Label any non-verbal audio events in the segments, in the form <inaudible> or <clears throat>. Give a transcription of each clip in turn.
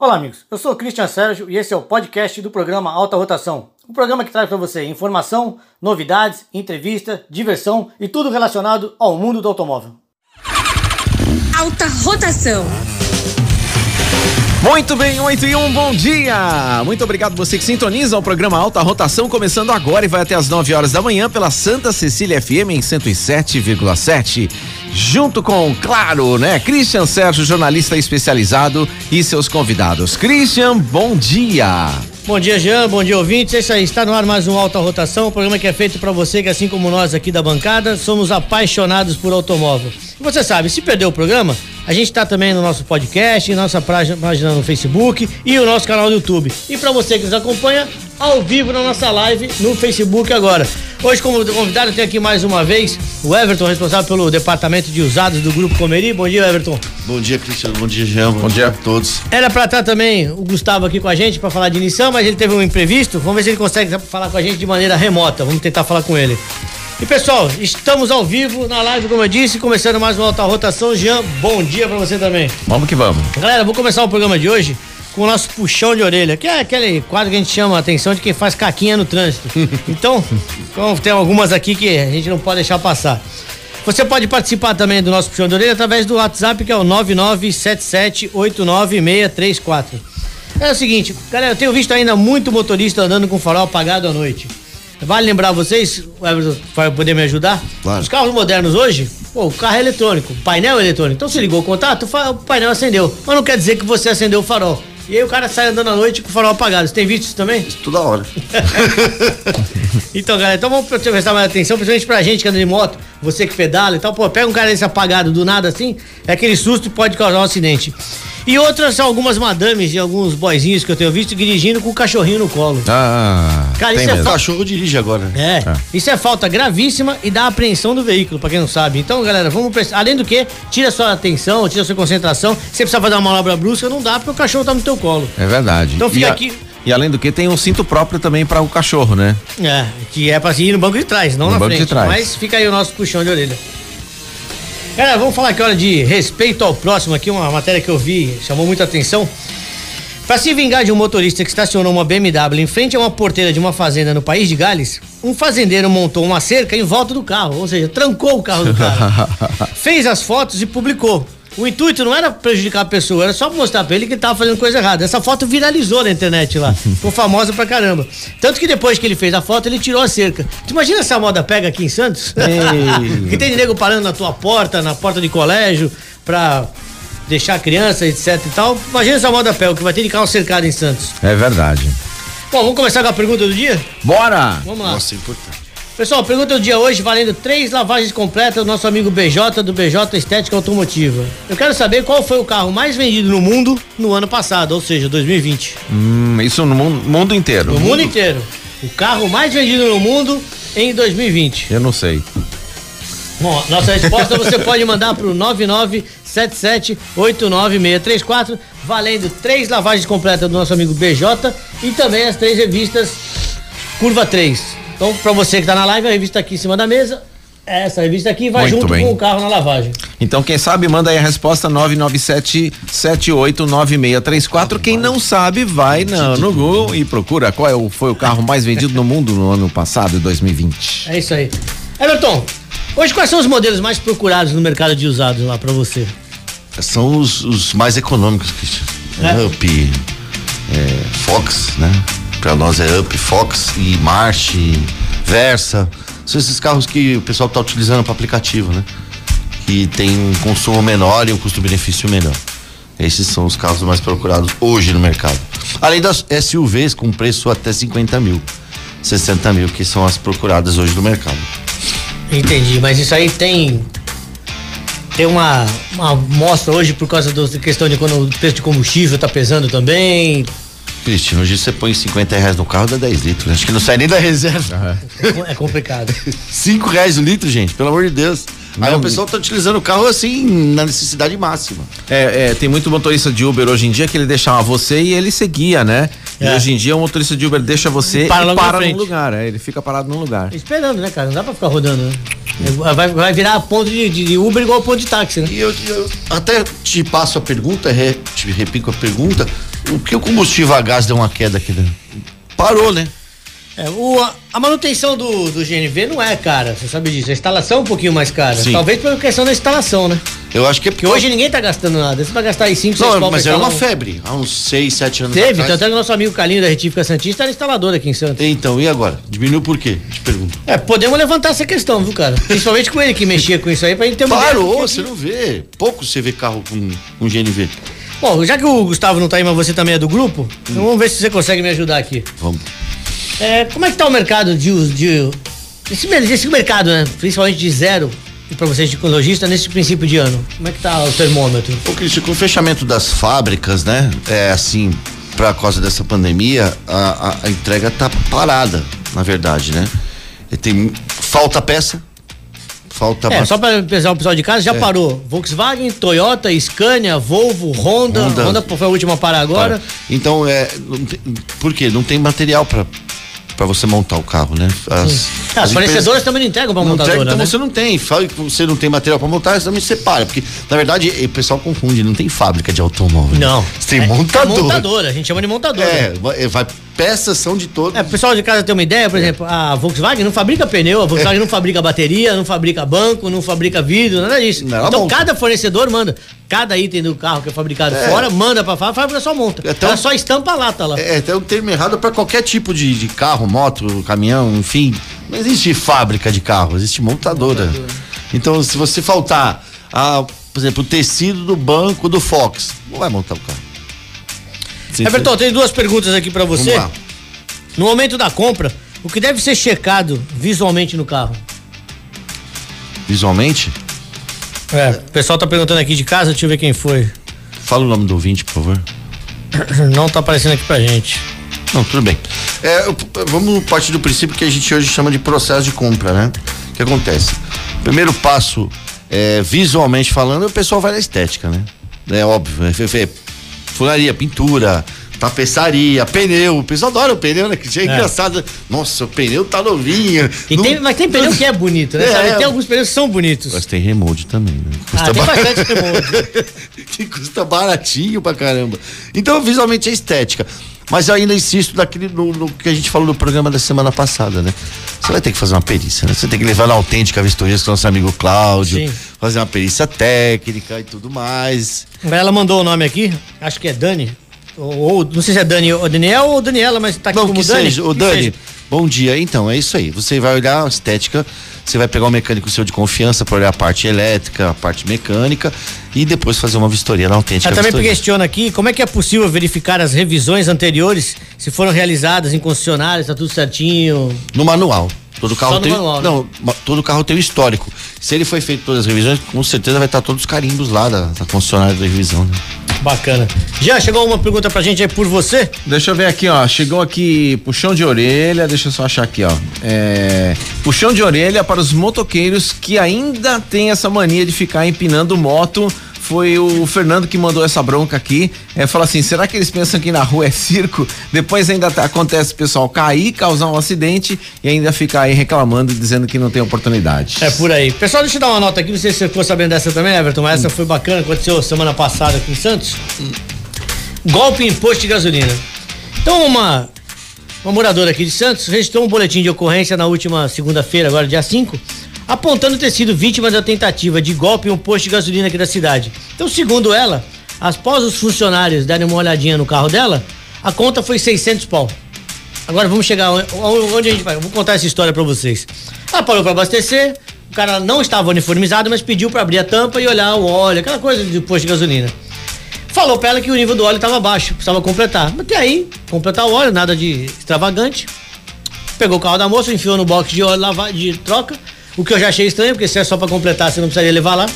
Olá, amigos. Eu sou o Christian Sérgio e esse é o podcast do programa Alta Rotação. Um programa que traz para você informação, novidades, entrevista, diversão e tudo relacionado ao mundo do automóvel. Alta Rotação. Muito bem, 8 e 1, bom dia! Muito obrigado você que sintoniza o programa Alta Rotação, começando agora e vai até as 9 horas da manhã pela Santa Cecília FM em 107,7. Junto com, claro, né, Christian Sérgio, jornalista especializado e seus convidados. Christian, bom dia! Bom dia, Jean. Bom dia, ouvintes. Isso aí. Está no ar mais um Alta Rotação, um programa que é feito para você que, assim como nós aqui da bancada, somos apaixonados por automóvel. E você sabe, se perdeu o programa, a gente está também no nosso podcast, nossa página no Facebook e o nosso canal do YouTube. E para você que nos acompanha ao vivo na nossa live no Facebook agora. Hoje, como convidado, tem aqui mais uma vez o Everton, responsável pelo departamento de usados do Grupo Comeri. Bom dia, Everton. Bom dia, Cristiano. Bom dia, Jean. Bom, Bom dia a todos. Era para estar também o Gustavo aqui com a gente para falar de Nissan, mas ele teve um imprevisto. Vamos ver se ele consegue falar com a gente de maneira remota. Vamos tentar falar com ele. E pessoal, estamos ao vivo na live, como eu disse, começando mais uma alta rotação. Jean, bom dia para você também. Vamos que vamos. Galera, vou começar o programa de hoje com o nosso puxão de orelha, que é aquele quadro que a gente chama a atenção de quem faz caquinha no trânsito. <laughs> Então, tem algumas aqui que a gente não pode deixar passar. Você pode participar também do nosso puxão de orelha através do WhatsApp, que é o 997789634. É o seguinte, galera, eu tenho visto ainda muito motorista andando com farol apagado à noite. Vale lembrar vocês, o Everton vai poder me ajudar? Claro. Os carros modernos hoje, pô, o carro é eletrônico, o painel é eletrônico. Então você ligou o contato, o painel acendeu. Mas não quer dizer que você acendeu o farol. E aí o cara sai andando à noite com o farol apagado. Você tem visto isso também? Isso toda hora. <laughs> então, galera, então vamos prestar mais atenção, principalmente pra gente que anda de moto, você que pedala e tal. Pô, pega um cara desse apagado do nada assim, é aquele susto que pode causar um acidente. E outras são algumas madames e alguns boizinhos que eu tenho visto dirigindo com o cachorrinho no colo. Ah, cara, isso é mesmo. é cachorro dirige agora. É, é, isso é falta gravíssima e dá apreensão do veículo, para quem não sabe. Então, galera, vamos prestar. Além do que, tira sua atenção, tira sua concentração. Se você precisa fazer uma manobra brusca, não dá porque o cachorro tá no teu colo. É verdade. Então fica e aqui. E além do que, tem um cinto próprio também para o cachorro, né? É, que é para ir no banco de trás, não no na banco frente. De trás. Mas fica aí o nosso puxão de orelha. Cara, vamos falar aqui, hora de respeito ao próximo aqui, uma matéria que eu vi, chamou muita atenção. Para se vingar de um motorista que estacionou uma BMW em frente a uma porteira de uma fazenda no país de Gales, um fazendeiro montou uma cerca em volta do carro, ou seja, trancou o carro do cara. <laughs> fez as fotos e publicou. O intuito não era prejudicar a pessoa, era só mostrar pra ele que ele tava fazendo coisa errada. Essa foto viralizou na internet lá. <laughs> Ficou famosa pra caramba. Tanto que depois que ele fez a foto, ele tirou a cerca. Tu imagina essa moda pega aqui em Santos? <laughs> que tem nego parando na tua porta, na porta de colégio, pra deixar a criança, etc e tal. Imagina essa moda pega, que vai ter de carro cercado em Santos. É verdade. Bom, vamos começar com a pergunta do dia? Bora! Vamos lá. Nossa, é importante. Pessoal, pergunta do dia hoje, valendo três lavagens completas do nosso amigo BJ, do BJ Estética Automotiva. Eu quero saber qual foi o carro mais vendido no mundo no ano passado, ou seja, 2020. Hum, isso no mundo, inteiro. No mundo, mundo inteiro. O carro mais vendido no mundo em 2020. Eu não sei. Bom, nossa resposta você <laughs> pode mandar pro 997789634, valendo três lavagens completas do nosso amigo BJ e também as três revistas Curva 3. Então, para você que tá na live, a revista aqui em cima da mesa, essa revista aqui vai Muito junto bem. com o carro na lavagem. Então, quem sabe, manda aí a resposta 997-789634. Quem não sabe, vai no, no Google e procura qual é o, foi o carro mais vendido no mundo no ano passado, 2020. É isso aí. Everton, hoje quais são os modelos mais procurados no mercado de usados lá para você? São os, os, mais econômicos, Cristian. É? Up, é, Fox, né? Para nós é Up, Fox e March, Versa. São esses carros que o pessoal está utilizando para aplicativo, né? Que tem um consumo menor e um custo-benefício menor. Esses são os carros mais procurados hoje no mercado. Além das SUVs com preço até 50 mil, 60 mil, que são as procuradas hoje no mercado. Entendi, mas isso aí tem tem uma, uma mostra hoje por causa da questão de quando o preço de combustível está pesando também. Cristiano, hoje você põe 50 reais no carro, dá 10 litros. Acho que não sai nem da reserva. É, é complicado. 5 reais o litro, gente, pelo amor de Deus. Não, Aí o pessoal tá utilizando o carro assim, na necessidade máxima. É, é, tem muito motorista de Uber hoje em dia que ele deixava você e ele seguia, né? É. E hoje em dia o motorista de Uber deixa você para e para num lugar, é, ele fica parado num lugar. Esperando, né, cara? Não dá pra ficar rodando, né? Vai, vai virar ponto de, de, Uber igual ponto de táxi, né? E eu, eu até te passo a pergunta, re, te repico a pergunta o que o combustível a gás deu uma queda aqui, né? Parou, né? É, o, a, manutenção do, do GNV não é cara, você sabe disso. A instalação é um pouquinho mais cara. Sim. Talvez pela questão da instalação, né? Eu acho que é Porque hoje ninguém tá gastando nada. Você vai gastar aí 5, 6 Não, mas era uma um- febre, há uns 6, 7 anos Teve, atrás. tanto é que nosso amigo Calinho da Retífica Santista era instalador aqui em Santos. Então, e agora? Diminuiu por quê? Te pergunto. É, podemos levantar essa questão, viu, cara? Principalmente com ele que mexia com isso aí, pra gente ter uma Parou, que- você não vê. Pouco você vê carro com, com GNV. Bom, já que o Gustavo não tá aí, mas você também é do grupo, então vamos ver se você consegue me ajudar aqui. Vamos. É, como é que tá o mercado de de. Esse, esse mercado, né? Principalmente de zero, pra vocês de lojista, nesse princípio de ano. Como é que tá o termômetro? Ô, Cristian, com o fechamento das fábricas, né? É assim, por causa dessa pandemia, a, a- a entrega tá parada, na verdade, né? E tem falta peça, falta É, bastante- só pra pesar o pessoal de casa, já É. parou. Volkswagen, Toyota, Scania, Volvo, Honda. Honda. Honda, foi a última a parar agora. Para. Então, é, tem- por quê? Não tem material para para você montar o carro, né? As, Ah, as empresas- fornecedoras também não entregam não montadora, entrega, então né? você não tem. Fala que você não tem material para montar, você também separa. Porque, na verdade, o pessoal confunde, não tem fábrica de automóvel. Não. Você tem É, montadora. É montadora, a gente chama de montadora. É, vai- peças são de todos. É, o pessoal de casa tem uma ideia, por exemplo, a Volkswagen não fabrica pneu, a Volkswagen não fabrica bateria, não fabrica banco, não fabrica vidro, nada disso. Não, então monta. cada fornecedor manda, cada item do carro que é fabricado É. fora, manda pra fábrica, a fábrica só monta. É tão- Ela só estampa a lata lá. É, tem um termo errado para qualquer tipo de, de carro, moto, caminhão, enfim. Não existe fábrica de carro, existe montadora. Então, se você faltar, a, por exemplo, o tecido do banco do Fox, não vai montar o carro. Você- Everton, tem duas perguntas aqui pra você. Vamos lá. No momento da compra, o que deve ser checado visualmente no carro? Visualmente, É, o pessoal tá perguntando aqui de casa, deixa eu ver quem foi. fala o nome do ouvinte, por favor. <clears throat> Não tá aparecendo aqui pra gente. Não, tudo bem. É, vamos partir do princípio que a gente hoje chama de processo de compra, né? O que acontece? Primeiro passo, é, visualmente falando, o pessoal vai na estética, né? É óbvio. É, é, é, furaria, pintura, tapeçaria, pneu. O pessoal adora o pneu, né? Que é, engraçado. Nossa, o pneu tá novinho. E Não- tem, mas tem pneu que é bonito, né? <laughs> É, sabe? é. Tem alguns pneus que são bonitos. Mas tem remold também, né? Ah, tem ba- bastante <laughs> remold. que custa baratinho pra caramba. Então, visualmente é estética. Mas eu ainda insisto daquele, no, no que a gente falou no programa da semana passada, né? Você vai ter que fazer uma perícia, né? Você tem que levar na autêntica vistoria com o nosso amigo Cláudio, Sim. fazer uma perícia técnica e tudo mais. Ela mandou o nome aqui, acho que é Dani. Ou, não sei se é Dani ou Daniel ou Daniela, mas tá aqui Não, como que Dani. seja. Ô, Que Dani, seja. bom dia. Então, é isso aí. Você vai olhar a estética, você vai pegar um mecânico seu de confiança para olhar a parte elétrica, a parte mecânica e depois fazer uma vistoria na autêntica Ela também vistoria. questiona aqui como é que é possível verificar as revisões anteriores, se foram realizadas em concessionárias, tá tudo certinho. No manual. Todo carro Só tem. manual, né? não, ma- todo carro tem o histórico. Se ele foi feito todas as revisões, com certeza vai estar todos os carimbos lá da, da concessionária da revisão. Né? Bacana. Já chegou uma pergunta pra gente aí por você? Deixa eu ver aqui, ó. Chegou aqui puxão de orelha. Deixa eu só achar aqui, ó. É, puxão de orelha para os motoqueiros que ainda tem essa mania de ficar empinando moto. Foi o Fernando que mandou essa bronca aqui. É, fala assim: será que eles pensam que na rua é circo? Depois ainda tá- acontece o pessoal cair, causar um acidente e ainda ficar aí reclamando e dizendo que não tem oportunidade. É por aí. Pessoal, deixa eu dar uma nota aqui, não sei se você ficou sabendo dessa também, Everton, mas essa foi bacana, aconteceu semana passada aqui em Santos. Golpe em posto de gasolina. Então, uma, uma moradora aqui de Santos registrou um boletim de ocorrência na última segunda-feira, agora dia 5, apontando ter sido vítima da tentativa de golpe em um posto de gasolina aqui da cidade. Então, segundo ela, após os funcionários darem uma olhadinha no carro dela, a conta foi 600 pau. Agora vamos chegar onde, onde a gente vai. Eu vou contar essa história pra vocês. Ela parou pra abastecer, o cara não estava uniformizado, mas pediu pra abrir a tampa e olhar o óleo, aquela coisa de posto de gasolina. Falou pra ela que o nível do óleo estava baixo, precisava completar. Até aí, completar o óleo, nada de extravagante. Pegou o carro da moça, enfiou no box de óleo lava- de troca, o que eu já achei estranho, porque se é só pra completar, você não precisaria levar lá.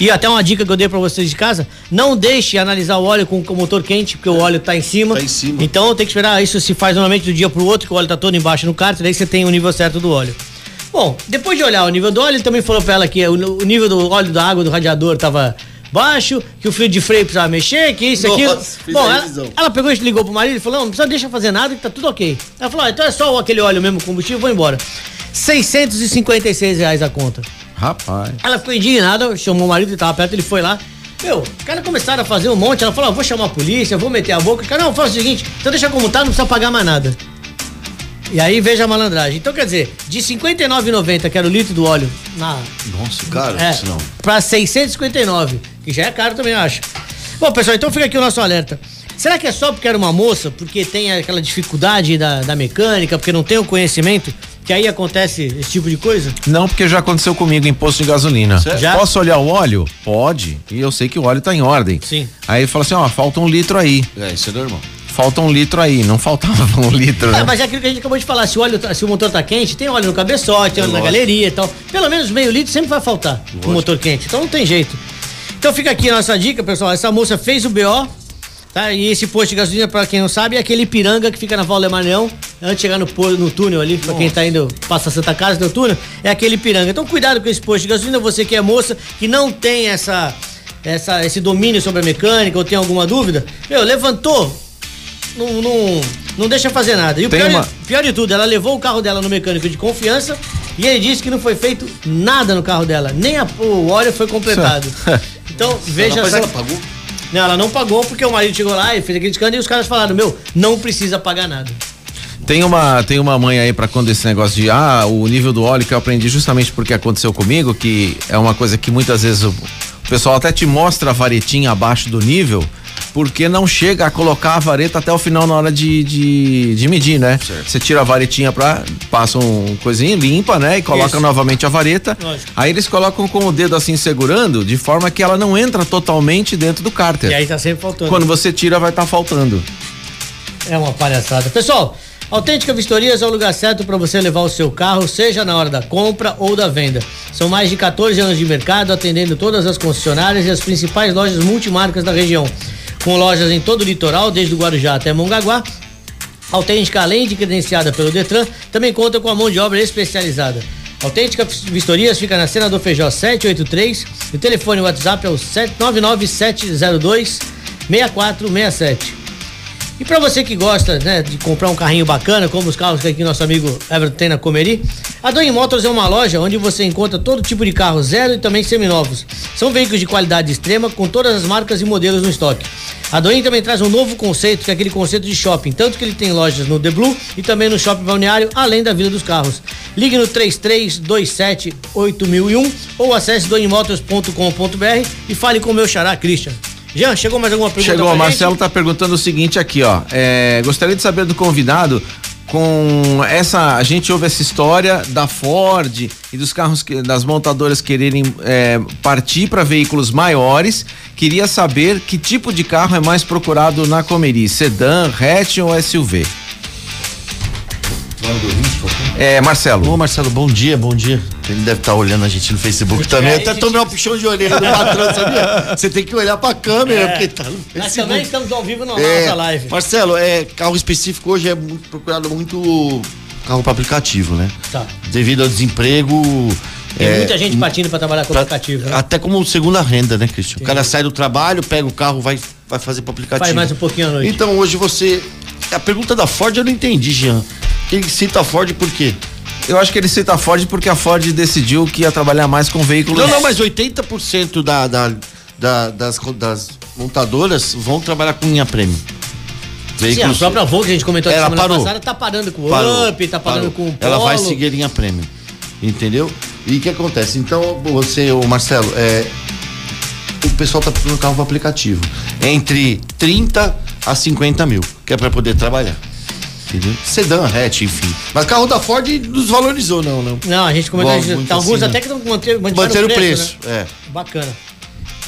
E até uma dica que eu dei pra vocês de casa: não deixe analisar o óleo com o motor quente, porque o óleo tá em cima. Tá em cima. Então tem que esperar. Isso se faz normalmente do dia pro outro, que o óleo tá todo embaixo no cárter, daí você tem o nível certo do óleo. Bom, depois de olhar o nível do óleo, ele também falou pra ela que o, nível do óleo da água do radiador tava baixo, que o fio de freio precisava mexer, que isso, Nossa, aquilo. fez Bom, ela, ela pegou e ligou pro marido e falou: não, não precisa deixar fazer nada, que tá tudo ok. Ela falou: ah, então é só aquele óleo mesmo, combustível, vou embora. 656 reais a conta. Rapaz. Ela ficou indignada, chamou o marido, ele tava perto, ele foi lá. Meu, os caras começaram a fazer um monte. Ela falou: ah, vou chamar a polícia, vou meter a boca. Cara, não, faz o seguinte, então deixa como tá, não precisa pagar mais nada. E aí veja a malandragem. Então quer dizer, de R$ 59,90, que era o litro do óleo, na, Nossa, cara, é, isso não. pra 659, que já é caro também, eu acho. Bom, pessoal, então fica aqui o nosso alerta. Será que é só porque era uma moça, porque tem aquela dificuldade da, da mecânica, porque não tem o conhecimento, que aí acontece esse tipo de coisa? Não, porque já aconteceu comigo em posto de gasolina. Já? Posso olhar o óleo? Pode. E eu sei que o óleo tá em ordem. Sim. Aí fala assim, ó, falta um litro aí. É, isso é normal. Falta um litro aí. Não faltava <laughs> um litro, né? É, mas é aquilo que a gente acabou de falar, se o, óleo, tá- se o motor tá quente, tem óleo no cabeçote, tem óleo na Lógico. galeria e tal. Pelo menos meio litro sempre vai faltar o motor quente, então não tem jeito. Então fica aqui a nossa dica, pessoal. Essa moça fez o BO, tá? E esse posto de gasolina, pra quem não sabe, é aquele Ipiranga que fica na Val Maranhão, antes de chegar no, no túnel ali, pra quem tá indo, passa Santa Casa no túnel, é aquele Ipiranga. Então cuidado com esse posto de gasolina, você que é moça, que não tem essa, essa, esse domínio sobre a mecânica ou tem alguma dúvida, meu, levantou, não, não, não deixa fazer nada. E o pior, uma- de, pior de tudo, ela levou o carro dela no mecânico de confiança e ele disse que não foi feito nada no carro dela, nem a- o óleo foi completado. <laughs> Então, veja Mas essa- ela pagou? Ela não pagou porque o marido chegou lá e fez aquele escândalo e os caras falaram: Meu, não precisa pagar nada. Tem uma, tem uma mãe aí pra quando esse negócio de ah, o nível do óleo que eu aprendi justamente porque aconteceu comigo, que é uma coisa que muitas vezes o, o pessoal até te mostra a varetinha abaixo do nível, porque não chega a colocar a vareta até o final na hora de, de, de medir, né? Certo. Você tira a varetinha pra. passa um coisinho, limpa, né? E coloca Isso. novamente a vareta. Lógico. Aí eles colocam com o dedo assim segurando, de forma que ela não entra totalmente dentro do cárter. E aí tá sempre faltando. Quando você tira, vai estar faltando. É uma palhaçada. Pessoal, Autêntica Vistorias é o lugar certo para você levar o seu carro, seja na hora da compra ou da venda. São mais de 14 anos de mercado, atendendo todas as concessionárias e as principais lojas multimarcas da região. Com lojas em todo o litoral, desde o Guarujá até Mongaguá. Autêntica, além de credenciada pelo Detran, também conta com a mão de obra especializada. Autêntica Vistorias fica na Senador Feijó 783. O telefone WhatsApp é o 99702 6467. E para você que gosta, né, de comprar um carrinho bacana, como os carros que aqui nosso amigo Everton tem na Comeri, a Doni Motors é uma loja onde você encontra todo tipo de carro zero e também seminovos. São veículos de qualidade extrema com todas as marcas e modelos no estoque. A Doni também traz um novo conceito, que é aquele conceito de shopping, tanto que ele tem lojas no The Blue e também no Shopping Balneário, além da Vila dos Carros. Ligue no 3327 8001 ou acesse donimotors.com.br e fale com o meu xará Christian. Jean, chegou mais alguma pergunta? Chegou, o? Marcelo tá perguntando o seguinte aqui, ó. É, gostaria de saber do convidado com essa. A gente ouve essa história da Ford e dos carros que, das montadoras quererem é, partir para veículos maiores. Queria saber que tipo de carro é mais procurado na Comeri: sedã, hatch ou SUV? É, Marcelo. Ô Marcelo, bom dia, bom dia. Ele deve estar olhando a gente no Facebook também. É, Até gente- tomei um puxão de orelha do patrão, sabia? <laughs> Você tem que olhar pra câmera, porque tá no Nós também Facebook. estamos ao vivo na É, nossa live. Marcelo, é, carro específico hoje é muito procurado muito carro para aplicativo, né? Tá. Devido ao desemprego. Tem é, muita gente partindo para trabalhar com pra- aplicativo. Né? Até como segunda renda, né, Cristian? O cara sai do trabalho, pega o carro, vai, vai fazer pro aplicativo. Faz mais um pouquinho à noite. Então hoje você. A pergunta da Ford eu não entendi, Jean. Quem cita a Ford por quê? Eu acho que ele cita a Ford porque a Ford decidiu que ia trabalhar mais com veículos. Não, não, mas 80% da, da, da- das, das montadoras vão trabalhar com linha prêmio. Sim, a própria Volkswagen, a gente comentou aqui Ela semana parou. passada, tá parando com o Parou, Up, tá parando parou. com o Polo. Ela vai seguir a linha prêmio. Entendeu? E o que acontece? Então, você, o Marcelo, é, o pessoal tá procurando carro para aplicativo. Entre 30 a 50 mil, que é para poder trabalhar. Entendeu? Sedã, hatch, enfim. Mas carro da Ford desvalorizou, não, não. Não, a gente comentou, Bom, tá alguns assim, até né? que estão mantendo, Manter o preço, né? é. Bacana.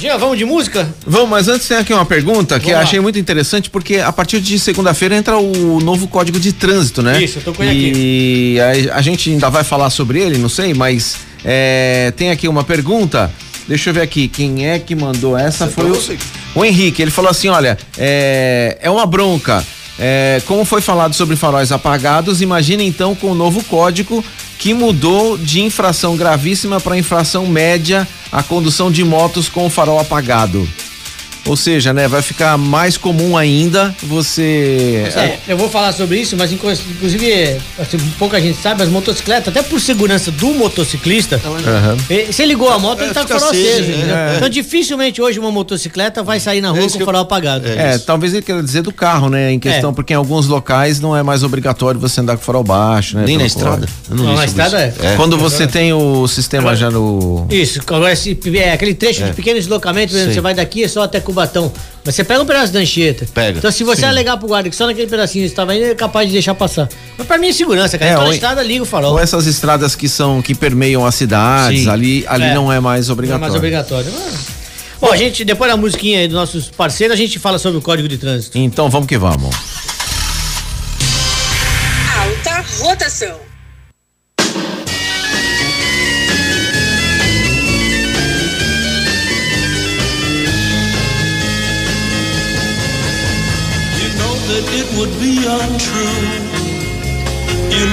Jean, vamos de música? Vamos, mas antes tem aqui uma pergunta que achei muito interessante, porque a partir de segunda-feira entra o novo código de trânsito, né? Isso, eu tô com ele E a, a gente ainda vai falar sobre ele, não sei, mas é, tem aqui uma pergunta. Deixa eu ver aqui, quem é que mandou essa? Essa Foi é o, você. o Henrique. Ele falou assim: olha, é, é uma bronca. É, como foi falado sobre faróis apagados, imagina então com o novo código que mudou de infração gravíssima para infração média a condução de motos com o farol apagado. Ou seja, né, vai ficar mais comum ainda você. É, eu vou falar sobre isso, mas inclu- inclusive, assim, pouca gente sabe, as motocicletas, até por segurança do motociclista, eh, você ligou a moto, É, ele tá com o farol aceso, né? É. Então dificilmente hoje uma motocicleta vai sair na rua isso com o eu- farol apagado. É. É, talvez ele queira dizer do carro, né? Em questão, É. porque em alguns locais não é mais obrigatório você andar com o farol baixo, né? Nem na estrada. Não, li na estrada é. Quando você tem o sistema já no. Isso, é, aquele trecho de pequeno deslocamento, você vai daqui é só até Cubatão. Mas você pega um pedaço da Anchieta. Pega. Então se você alegar pro guarda que só naquele pedacinho estava indo, é capaz de deixar passar. Mas pra mim é segurança, cara. É, então ou- estrada liga o farol. Ou essas estradas que são que permeiam as cidades, Sim. ali, ali É. não é mais Não é obrigatório. mais obrigatório. Ah. Bom, a gente, depois da musiquinha aí dos nossos parceiros, a gente fala sobre o código de trânsito. Então vamos que vamos. Alta rotação.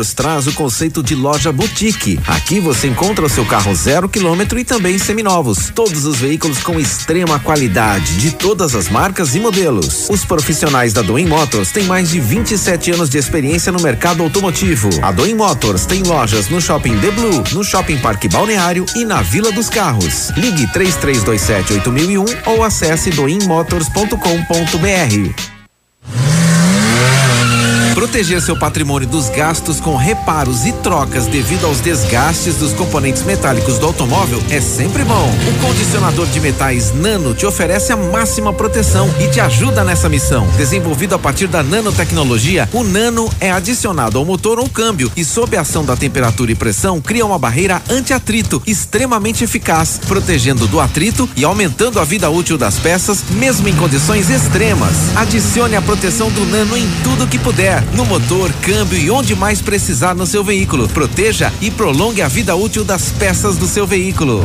Motors traz o conceito de loja boutique. Aqui você encontra o seu carro zero quilômetro e também seminovos. Todos os veículos com extrema qualidade, de todas as marcas e modelos. Os profissionais da Doim Motors têm mais de 27 anos de experiência no mercado automotivo. A Doim Motors tem lojas no Shopping The Blue, no Shopping Parque Balneário e na Vila dos Carros. Ligue 3327 8001 ou acesse doimmotors.com.br. Proteger seu patrimônio dos gastos com reparos e trocas devido aos desgastes dos componentes metálicos do automóvel é sempre bom. O condicionador de metais Nano te oferece a máxima proteção e te ajuda nessa missão. Desenvolvido a partir da nanotecnologia, o Nano é adicionado ao motor ou câmbio e, sob a ação da temperatura e pressão, cria uma barreira anti-atrito extremamente eficaz, protegendo do atrito e aumentando a vida útil das peças, mesmo em condições extremas. Adicione a proteção do Nano em tudo que puder no motor, câmbio e onde mais precisar no seu veículo. Proteja e prolongue a vida útil das peças do seu veículo.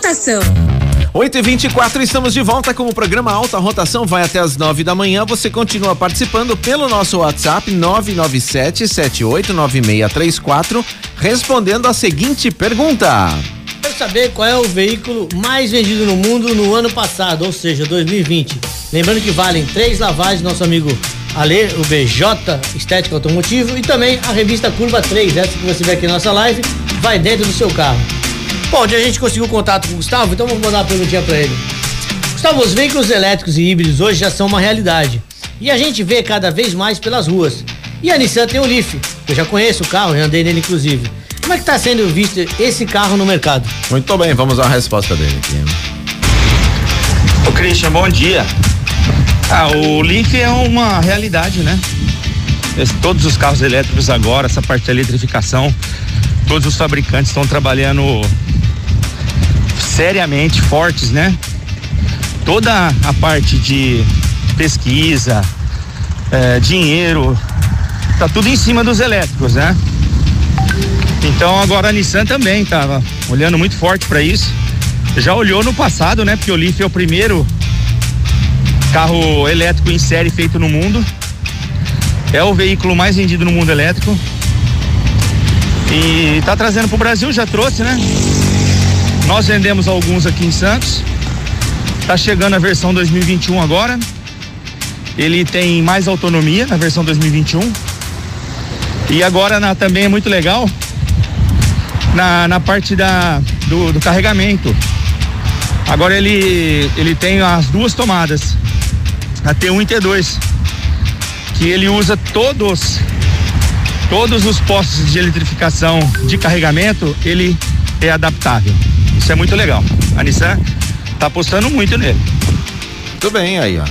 Rotação. 8 e 24 estamos de volta com o programa Alta Rotação, vai até as 9 da manhã. Você continua participando pelo nosso WhatsApp 997-789634, respondendo a seguinte pergunta. Quero saber qual é o veículo mais vendido no mundo no ano passado, ou seja, 2020. Lembrando que valem três lavagens, nosso amigo Ale, o BJ Estética Automotivo e também a revista Curva 3, essa que você vê aqui na nossa live, vai dentro do seu carro. Bom, onde a gente conseguiu contato com o Gustavo, então vamos mandar uma perguntinha pra ele. Gustavo, os veículos elétricos e híbridos hoje já são uma realidade. E a gente vê cada vez mais pelas ruas. E a Nissan tem o Leaf, eu já conheço o carro, já andei nele inclusive. Como é que está sendo visto esse carro no mercado? Muito bem, vamos à resposta dele aqui. Ô Christian, bom dia. Ah, o Leaf é uma realidade, né? Esse- Todos os carros elétricos agora, essa parte da eletrificação, todos os fabricantes estão trabalhando seriamente, fortes, né? Toda a parte de pesquisa, eh, dinheiro, tá tudo em cima dos elétricos, né? Então agora a Nissan também tava olhando muito forte para isso. Já olhou no passado, né? Porque o Leaf é o primeiro carro elétrico em série feito no mundo. É o veículo mais vendido no mundo elétrico. E tá trazendo pro Brasil, já trouxe, né? Nós vendemos alguns aqui em Santos. Tá chegando a versão 2021 agora. Ele tem mais autonomia na versão 2021. E agora na- também é muito legal na, na parte da, do, do carregamento. Agora ele, ele tem as duas tomadas, a T1 e T2, que ele usa todos todos os postos de eletrificação de carregamento, ele é adaptável. Isso é muito legal. A Nissan tá apostando muito nele. Tudo bem aí, ó.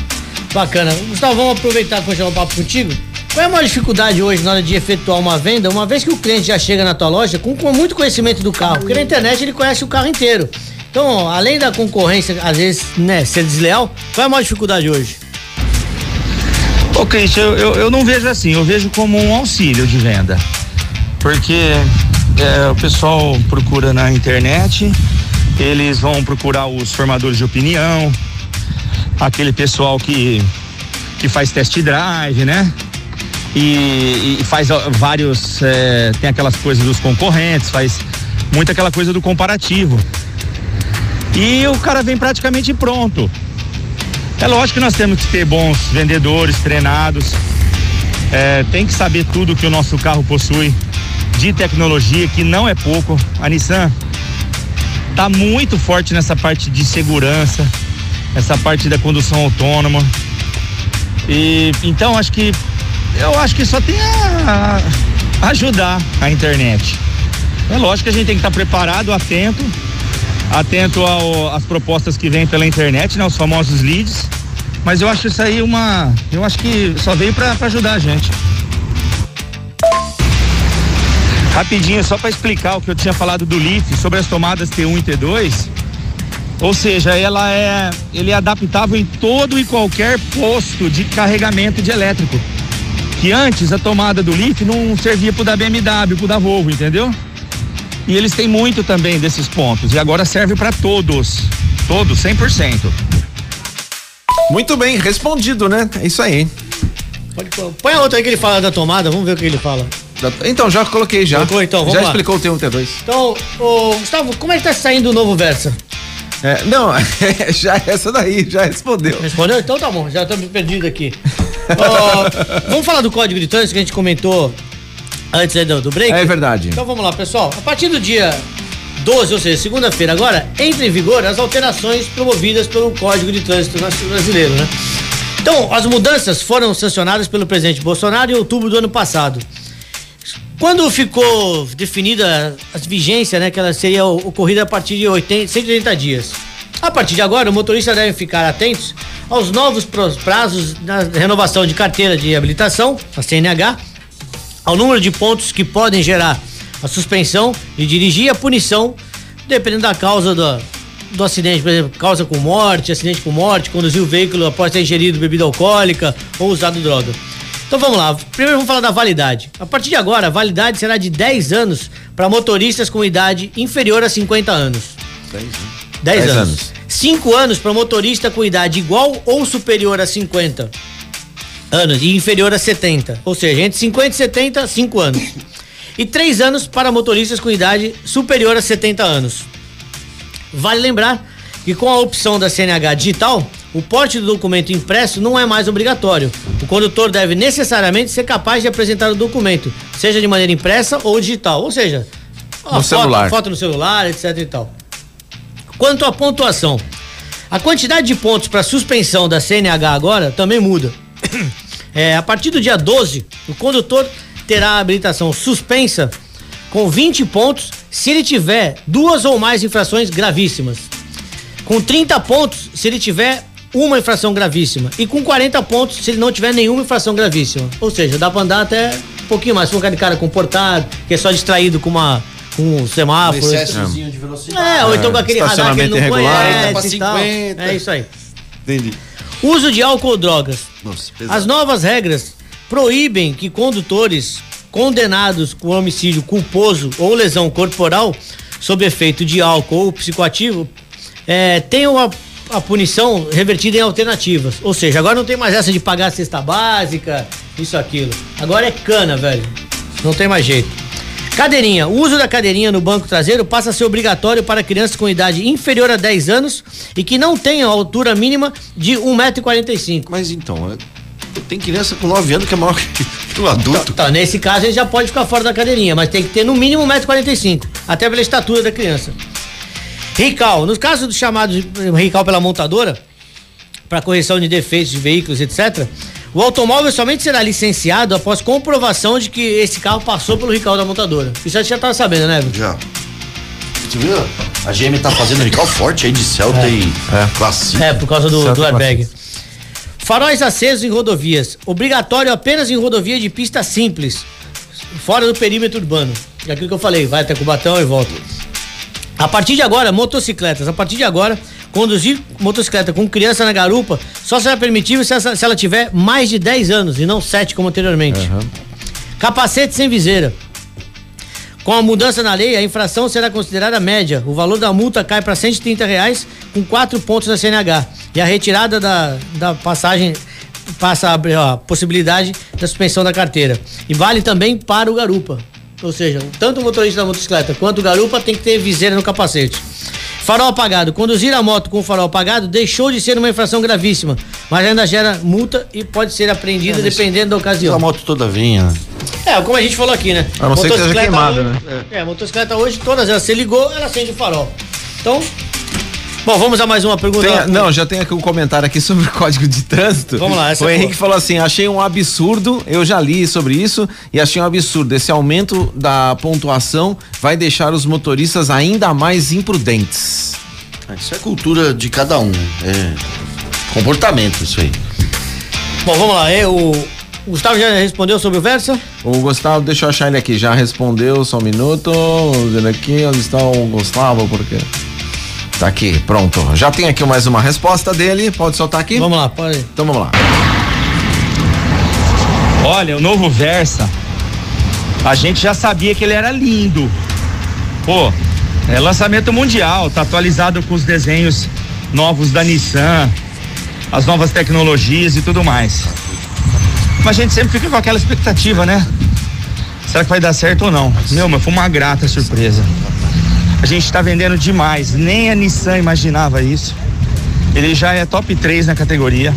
Bacana. Gustavo, vamos aproveitar para o papo contigo. Qual é a maior dificuldade hoje na hora de efetuar uma venda, uma vez que o cliente já chega na tua loja com, com muito conhecimento do carro? Porque na internet ele conhece o carro inteiro. Então, além da concorrência, às vezes, né, ser desleal, qual é a maior dificuldade hoje? Ô, Cristian, eu, eu, eu não vejo assim, eu vejo como um auxílio de venda. Porque é, o pessoal procura na internet, eles vão procurar os formadores de opinião, aquele pessoal que, que faz test drive, né? E, e faz vários. é, tem aquelas coisas dos concorrentes, faz muito aquela coisa do comparativo. E o cara vem praticamente pronto. É lógico que nós temos que ter bons vendedores treinados, é, tem que saber tudo que o nosso carro possui de tecnologia, que não é pouco. A Nissan tá muito forte nessa parte de segurança, essa parte da condução autônoma. E então acho que eu acho que só tem a, a ajudar a internet. É lógico que a gente tem que estar preparado, atento atento às propostas que vêm pela internet, né? Os famosos leads. Mas eu acho isso aí uma. Eu acho que só veio para ajudar a gente. Rapidinho, só para explicar o que eu tinha falado do Leaf sobre as tomadas T1 e T2. Ou seja, ela é, ele é adaptável em todo e qualquer posto de carregamento de elétrico. Que antes a tomada do Leaf não servia pro da BMW, pro da Volvo, entendeu? E eles têm muito também desses pontos. E agora serve para todos. Todos, 100%. Muito bem, respondido, né? É isso aí. Pode. Põe a outra aí que ele fala da tomada, vamos ver o que ele fala. Então, já coloquei já. Colocou, então, vamos já lá. explicou o T1 T2. Então, ô, Gustavo, como é que tá saindo o novo Versa? É, não, <laughs> já essa daí, já respondeu. Respondeu? Então tá bom, já tô me perdido aqui. Vamos falar do código de trânsito que a gente comentou antes aí do, do break? É verdade. Então vamos lá, pessoal. A partir do dia 12, ou seja, segunda-feira agora, entra em vigor as alterações promovidas pelo Código de Trânsito Brasileiro, né? Então, as mudanças foram sancionadas pelo presidente Bolsonaro em outubro do ano passado. Quando ficou definida a vigência, né, que ela seria ocorrida a partir de 80, 180 dias. A partir de agora, o motorista deve ficar atentos aos novos prazos na renovação de carteira de habilitação, a CNH, ao número de pontos que podem gerar a suspensão de dirigir e a punição, dependendo da causa do, do acidente, por exemplo, causa com morte, acidente com morte, conduzir o veículo após ter ingerido bebida alcoólica ou usado droga. Então vamos lá, primeiro vamos falar da validade. A partir de agora, a validade será de 10 anos para motoristas com idade inferior a 50 anos. 10 Dez anos. anos. 5 anos para motorista com idade igual ou superior a 50 anos e inferior a 70. Ou seja, entre 50 e 70, 5 anos. E 3 anos para motoristas com idade superior a 70 anos. Vale lembrar que com a opção da CNH digital, o porte do documento impresso não é mais obrigatório. O condutor deve necessariamente ser capaz de apresentar o documento, seja de maneira impressa ou digital. Ou seja, a foto, foto no celular, etc e tal. Quanto à pontuação, a quantidade de pontos para suspensão da CNH agora também muda. <coughs> É, a partir do dia 12, o condutor terá a habilitação suspensa com 20 pontos se ele tiver duas ou mais infrações gravíssimas. Com 30 pontos se ele tiver uma infração gravíssima. E com 40 pontos se ele não tiver nenhuma infração gravíssima. Ou seja, dá pra andar até um pouquinho mais. Se um cara de cara comportado, que é só distraído com uma. Com um semáforo. Excessozinho de velocidade. É, ou então com aquele radar que ele não irregular. conhece e tal. 50. É isso aí. Entendi. Uso de álcool ou drogas. Nossa, pesado. As novas regras proíbem que condutores condenados com homicídio culposo ou lesão corporal sob efeito de álcool ou psicoativo eh, tenham a, a punição revertida em alternativas. Ou seja, agora não tem mais essa de pagar a cesta básica, isso, aquilo. Agora é cana, velho. Não tem mais jeito. Cadeirinha. O uso da cadeirinha no banco traseiro passa a ser obrigatório para crianças com idade inferior a 10 anos e que não tenham altura mínima de 1,45m. Mas então, é- tem criança com 9 anos que é maior que <laughs> um adulto. Tá, nesse caso ele já pode ficar fora da cadeirinha, mas tem que ter no mínimo 1,45m, até pela estatura da criança. Rical, nos casos do chamado de Rical pela montadora, para correção de defeitos de veículos, etc., o automóvel somente será licenciado após comprovação de que esse carro passou pelo Rical da montadora. Isso a gente já tava sabendo, né, Everton? Já. Você viu? A GM tá fazendo recall forte aí de Celta e Classic. É, por causa do, do airbag. Faróis acesos em rodovias. Obrigatório apenas em rodovia de pista simples. Fora do perímetro urbano. É aquilo que eu falei, vai até Cubatão e volta. A partir de agora, motocicletas. A partir de agora, conduzir motocicleta com criança na garupa só será permitido se, essa- se ela tiver mais de 10 anos e não 7 como anteriormente. Capacete sem viseira. Com a mudança na lei, a infração será considerada média. O valor da multa cai para 130 reais com quatro pontos da CNH. E a retirada da, da passagem passa a abrir a possibilidade da suspensão da carteira. E vale também para o garupa. Ou seja, tanto o motorista da motocicleta quanto o garupa tem que ter viseira no capacete. Farol apagado. Conduzir a moto com o farol apagado deixou de ser uma infração gravíssima, mas ainda gera multa e pode ser apreendida dependendo da ocasião. A moto toda vinha. né? É, como a gente falou aqui, né? A não ser que seja Motocicleta queimada, hoje- né? É, a motocicleta hoje, todas elas, você ligou, ela acende o farol. Então, Bom, vamos a mais uma pergunta. Tem- não, já tem aqui um comentário aqui sobre o código de trânsito. Vamos lá, essa O é Henrique boa. falou assim: achei um absurdo, eu já li sobre isso e achei um absurdo. Esse aumento da pontuação vai deixar os motoristas ainda mais imprudentes. Isso é cultura de cada um. É comportamento, isso aí. Bom, vamos lá. é, o o Gustavo já respondeu sobre o Versa? O Gustavo, deixa eu achar ele aqui, já respondeu, só um minuto. Vamos ver aqui, onde está o Gustavo, porque. Tá aqui, pronto. Já tem aqui mais uma resposta dele, pode soltar aqui? Vamos lá, pode. Então vamos lá. Olha, o novo Versa, a gente já sabia que ele era lindo. Pô, é lançamento mundial, tá atualizado com os desenhos novos da Nissan, as novas tecnologias e tudo mais. Mas a gente sempre fica com aquela expectativa, né? Será que vai dar certo ou não? Meu, mas foi uma grata surpresa. A gente tá vendendo demais, nem a Nissan imaginava isso. Ele já é top 3 na categoria.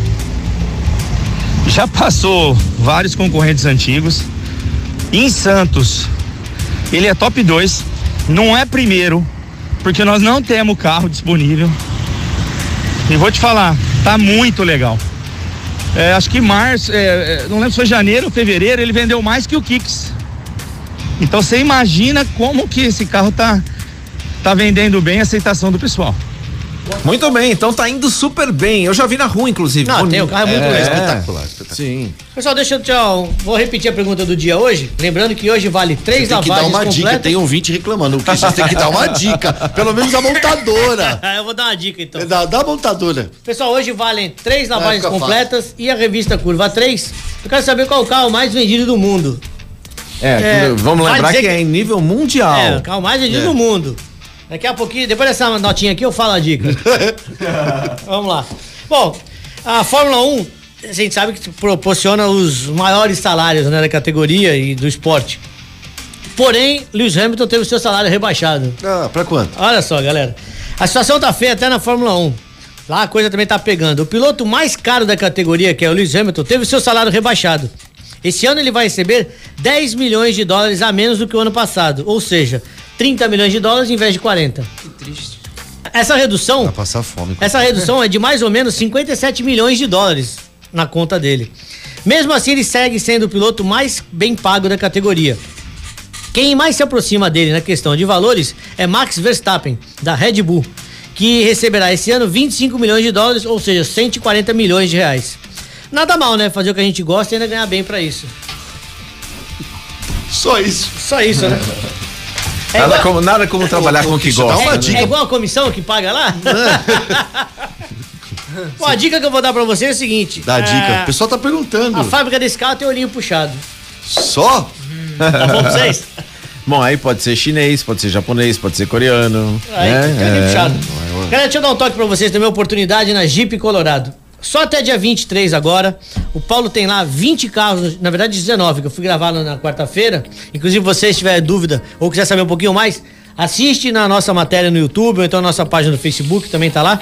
Já passou vários concorrentes antigos. Em Santos, ele é top 2. Não é primeiro, porque nós não temos carro disponível. E vou te falar, tá muito legal. É, acho que março, é, é, não lembro se foi janeiro ou fevereiro, ele vendeu mais que o Kicks. Então você imagina como que esse carro tá, tá vendendo bem a aceitação do pessoal. Muito bem, então tá indo super bem. Eu já vi na rua, inclusive. Não, tem, o carro é muito legal. Espetacular, espetacular. Sim. Pessoal, deixa eu tchau. Vou repetir a pergunta do dia hoje. Lembrando que hoje vale três Tem que dar lavagens uma dica, completas. tem ouvinte reclamando. O Christian tem que dar uma dica. Pelo menos a montadora. <laughs> eu vou dar uma dica então. Dá, dá a montadora. Pessoal, hoje valem três lavagens completas e a revista Curva 3. Eu quero saber qual é o carro mais vendido do mundo. É, É, vamos lembrar que, que- é em nível mundial. É, o carro mais vendido É. do mundo. Daqui a pouquinho, depois dessa notinha aqui, eu falo a dica. <laughs> Vamos lá. Bom, a Fórmula 1, a gente sabe que proporciona os maiores salários né, da categoria e do esporte. Porém, Lewis Hamilton teve o seu salário rebaixado. Ah, pra quanto? Olha só, galera. A situação tá feia até na Fórmula 1. Lá a coisa também tá pegando. O piloto mais caro da categoria, que é o Lewis Hamilton, teve o seu salário rebaixado. Esse ano ele vai receber 10 milhões de dólares a menos do que o ano passado. Ou seja, 30 milhões de dólares em vez de 40. Que triste. Essa redução. Vai passar fome. Essa redução é de mais ou menos 57 milhões de dólares na conta dele. Mesmo assim, ele segue sendo o piloto mais bem pago da categoria. Quem mais se aproxima dele na questão de valores é Max Verstappen, da Red Bull, que receberá esse ano 25 milhões de dólares, ou seja, 140 milhões de reais. Nada mal, né? Fazer o que a gente gosta e ainda ganhar bem pra isso. Só isso. Só isso, né? <laughs> É Nada igual, como, nada como trabalhar com o que gosta. uma né? dica. é igual a comissão que paga lá? <laughs> Bom, a dica que eu vou dar pra você é o seguinte. Dá a dica. é, O pessoal tá perguntando. A fábrica desse carro tem olhinho puxado. Só? Tá bom pra vocês? <laughs> Bom, aí pode ser chinês, pode ser japonês, pode ser coreano. Aí, né? É. puxado. Galera, deixa eu dar um toque pra vocês também, oportunidade na Jeep Colorado. Só até dia 23 agora. O Paulo tem lá 20 carros, na verdade 19, que eu fui gravar na quarta-feira. Inclusive, vocês tiverem dúvida ou quiser saber um pouquinho mais, assiste na nossa matéria no YouTube ou então na nossa página no Facebook, também tá lá.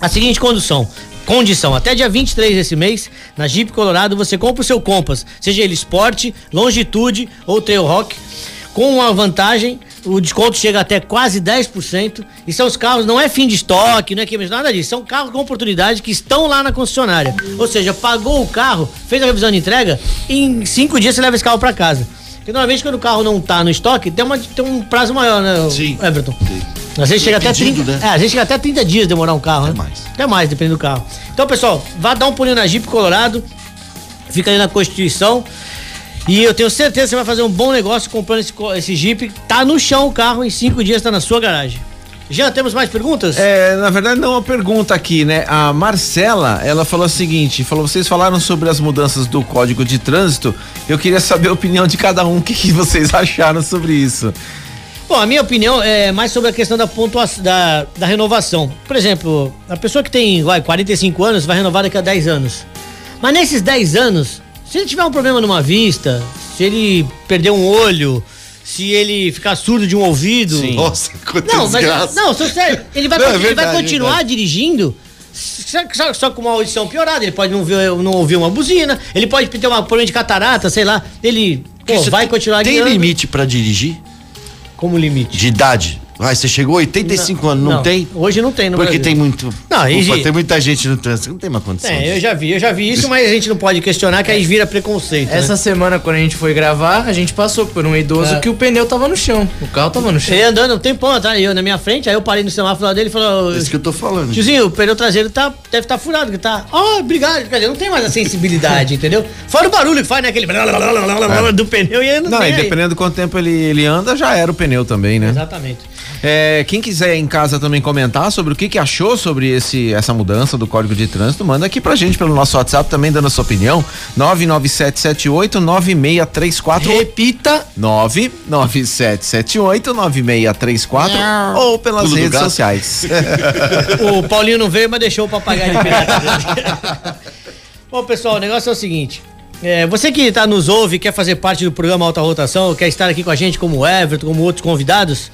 A seguinte condição. Condição, até dia 23 desse mês, na Jeep Colorado, você compra o seu Compass, seja ele Sport, Longitude ou Trailhawk, com uma vantagem, o desconto chega até quase 10%, e são os carros, não é fim de estoque, não é que nada disso, são carros com oportunidade que estão lá na concessionária. Ou seja, pagou o carro, fez a revisão de entrega, em cinco dias você leva esse carro para casa. Porque normalmente quando o carro não tá no estoque, tem, uma, tem um prazo maior, né, Sim. Everton? Às vezes chega até pedido, 30, né? é, às vezes chega até 30 dias demorar um carro, né? mais. Até mais, dependendo do carro. Então, pessoal, vá dar um pulinho na Jeep Colorado. Fica ali na Constituição. E eu tenho certeza que você vai fazer um bom negócio comprando esse, esse Jeep. Tá no chão o carro, em cinco dias tá na sua garagem. Já temos mais perguntas? É, na verdade, não uma pergunta aqui, né? A Marcela, ela falou o seguinte: falou, vocês falaram sobre as mudanças do código de trânsito. Eu queria saber a opinião de cada um. O que, que vocês acharam sobre isso? Bom, a minha opinião é mais sobre a questão da pontuação, da, da renovação. Por exemplo, a pessoa que tem vai, 45 anos vai renovar daqui a 10 anos. Mas nesses 10 anos, se ele tiver um problema numa vista, se ele perder um olho, se ele ficar surdo de um ouvido. Nossa, quanta Não, mas. desgraça. Não, sou sério. Ele vai, Não, é ele vai continuar verdade. dirigindo. Só, só- com uma audição piorada, ele pode não, ver, não ouvir uma buzina, ele pode ter um problema de catarata, sei lá. Ele pô, vai continuar Tem guiando. limite pra dirigir? Como limite? De idade? Vai, você chegou a 85 anos, não, tem? Hoje não tem no Porque Brasil. tem muito. Não, e- Ufa, tem muita gente no trânsito, não tem uma condição. É, eu já vi, eu já vi isso, mas a gente não pode questionar que aí vira preconceito. né? Essa semana, quando a gente foi gravar, a gente passou por um idoso É. que o pneu tava no chão. O carro tava no chão. Ele andando um tempão atrás, eu na minha frente, aí eu parei no semáforo dele e falou: É isso que eu tô falando. Tiozinho, o pneu traseiro tá, deve estar furado, que tá. Ó, obrigado. Quer dizer, não tem mais a sensibilidade, <laughs> entendeu? Fora o barulho que faz, né? Aquele <laughs> do pneu e ele não, Não, tem e aí. dependendo do quanto tempo ele, ele anda, já era o pneu também, né? Exatamente. É, quem quiser em casa também comentar sobre o que, que achou sobre esse, essa mudança do Código de Trânsito, manda aqui pra gente pelo nosso WhatsApp também dando a sua opinião. 997789634 Repita. 997789634 ou pelas Pulo redes sociais. <laughs> O Paulinho não veio, mas deixou o papagaio de pirata. <laughs> Bom, pessoal, o negócio é o seguinte. é, você que tá nos ouve, quer fazer parte do programa Alta Rotação, quer estar aqui com a gente como o Everton, como outros convidados,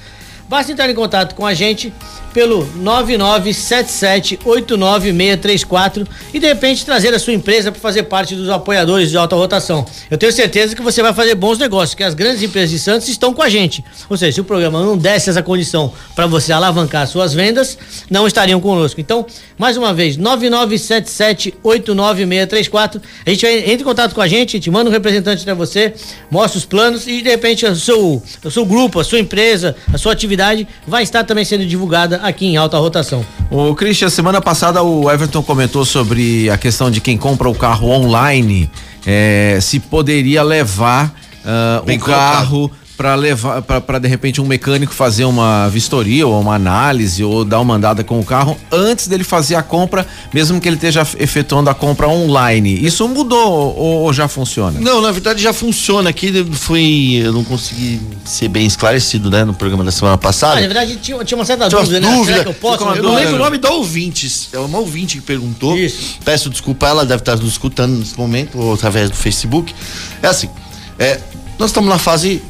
basta entrar em contato com a gente pelo 997789634 e de repente trazer a sua empresa para fazer parte dos apoiadores de alta rotação. Eu tenho certeza que você vai fazer bons negócios, que as grandes empresas de Santos estão com a gente. Ou seja, se o programa não desse essa condição para você alavancar suas vendas, não estariam conosco. Então, mais uma vez, 997789634. A gente vai, entra em contato com a gente, gente manda um representante até você, mostra os planos e de repente o seu, o seu grupo, a sua empresa, a sua atividade vai estar também sendo divulgada aqui em alta rotação. Ô, Christian, semana passada o Everton comentou sobre a questão de quem compra o carro online, eh, se poderia levar Bem o carro para levar para de repente um mecânico fazer uma vistoria ou uma análise ou dar uma andada com o carro antes dele fazer a compra, mesmo que ele esteja efetuando a compra online. Isso mudou ou, ou já funciona? Não, na verdade já funciona aqui. Foi. Eu não consegui ser bem esclarecido, né, no programa da semana Ah, passada. na verdade, tinha, tinha uma certa Tinha dúvida, né? dúvidas. Será que eu posso? Eu eu não lembro o nome da ouvinte. É uma ouvinte que perguntou. Isso. Peço desculpa, ela deve estar nos escutando nesse momento, ou através do Facebook. É assim, é, nós estamos na fase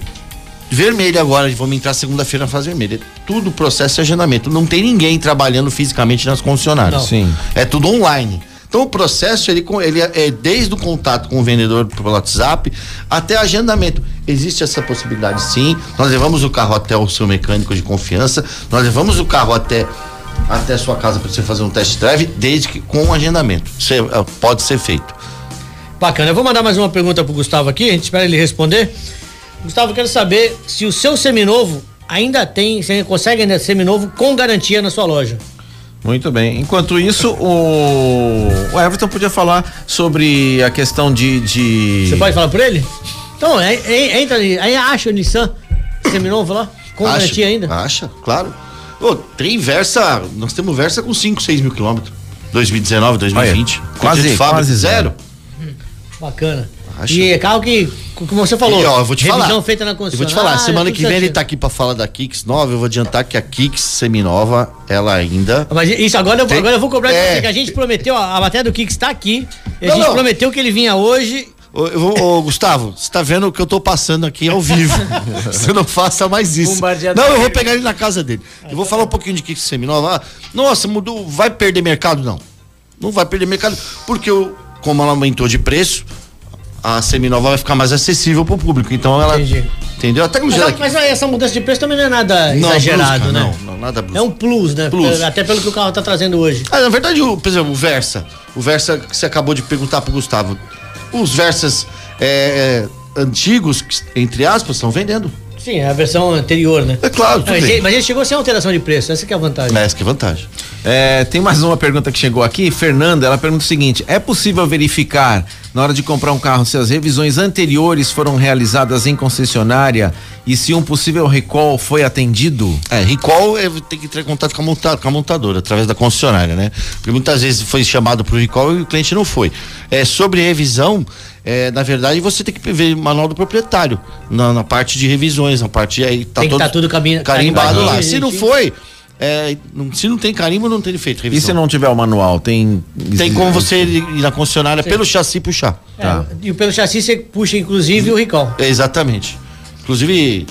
vermelha agora, vamos entrar segunda-feira na fase vermelha. Tudo processo de agendamento. Não tem ninguém trabalhando fisicamente nas concessionárias. Não. Sim. É tudo online. Então o processo ele, com- ele é é desde o contato com o vendedor pelo WhatsApp até agendamento. Existe essa possibilidade sim. Nós levamos o carro até o seu mecânico de confiança, nós levamos o carro até até a sua casa para você fazer um test drive, desde que com o agendamento. É- é- pode ser feito. Bacana. Eu vou mandar mais uma pergunta pro Gustavo aqui, a gente espera ele responder. Gustavo, eu quero saber se o seu seminovo ainda tem, você consegue ainda seminovo com garantia na sua loja. Muito bem. Enquanto isso, o, o Everton podia falar sobre a questão de. de... Você pode falar por ele? Então, é- é- entra ali, aí acha o Nissan seminovo lá, com Acha? garantia ainda. Acha, claro. Ô, tem Versa, nós temos Versa com 5, 6 mil quilômetros. 2019, 2020. Olha, quase- Condição de fábrica, quase zero. Bacana. Acha? E é carro que, como você falou, E, ó, eu vou te revisão falar. feita na Eu vou te falar, semana que vem ele certinho. tá aqui pra falar da Kicks nova. Eu vou adiantar que a Kicks seminova, ela ainda. Mas isso, agora eu, Tem- agora eu vou cobrar de É. você, que a gente prometeu, a, matéria do Kicks tá aqui, e a Não, gente não. prometeu que ele vinha hoje. Ô, eu vou- ô, Gustavo, você tá vendo o que eu tô passando aqui ao vivo. <laughs> você não faça mais isso. Não, eu vou pegar ele na casa dele. Eu vou falar um pouquinho de Kicks seminova. Ah, nossa, mudou. Vai perder mercado? Não. Não vai perder mercado, porque o- como ela aumentou de preço, a seminova vai ficar mais acessível pro público. Então ela. Entendi. Entendeu? Até Mas, que mas essa mudança de preço também não é nada Não, exagerado, brusca, né? Não, não, nada brusco. É um plus, né? Plus. Até pelo que o carro tá trazendo hoje. Ah, na verdade, o, por exemplo, o Versa. O Versa que você acabou de perguntar pro Gustavo. Os Versas é, é, antigos, entre aspas, estão vendendo. Sim, é a versão anterior, né? É claro, tudo mas, bem. mas ele chegou sem alteração de preço, essa que é a vantagem. Essa que é vantagem. É, tem mais uma pergunta que chegou aqui. Fernanda, ela pergunta o seguinte: é possível verificar na hora de comprar um carro se as revisões anteriores foram realizadas em concessionária e se um possível recall foi atendido? É, recall é, tem que entrar em contato com a, monta- com a montadora, através da concessionária, né? Porque muitas vezes foi chamado pro recall e o cliente não foi. É, sobre revisão, é, na verdade, você tem que ver o manual do proprietário, na, na parte de revisões, na parte aí tá Tem que todo tá tudo caminho- carimbado lá. Se não foi, é, não- se não tem carimbo, não tem feito E revisão. se não tiver o manual, tem. Tem como você ir na concessionária pelo chassi puxar. É, Tá. E pelo chassi você puxa, inclusive, o recall. É, exatamente. Inclusive,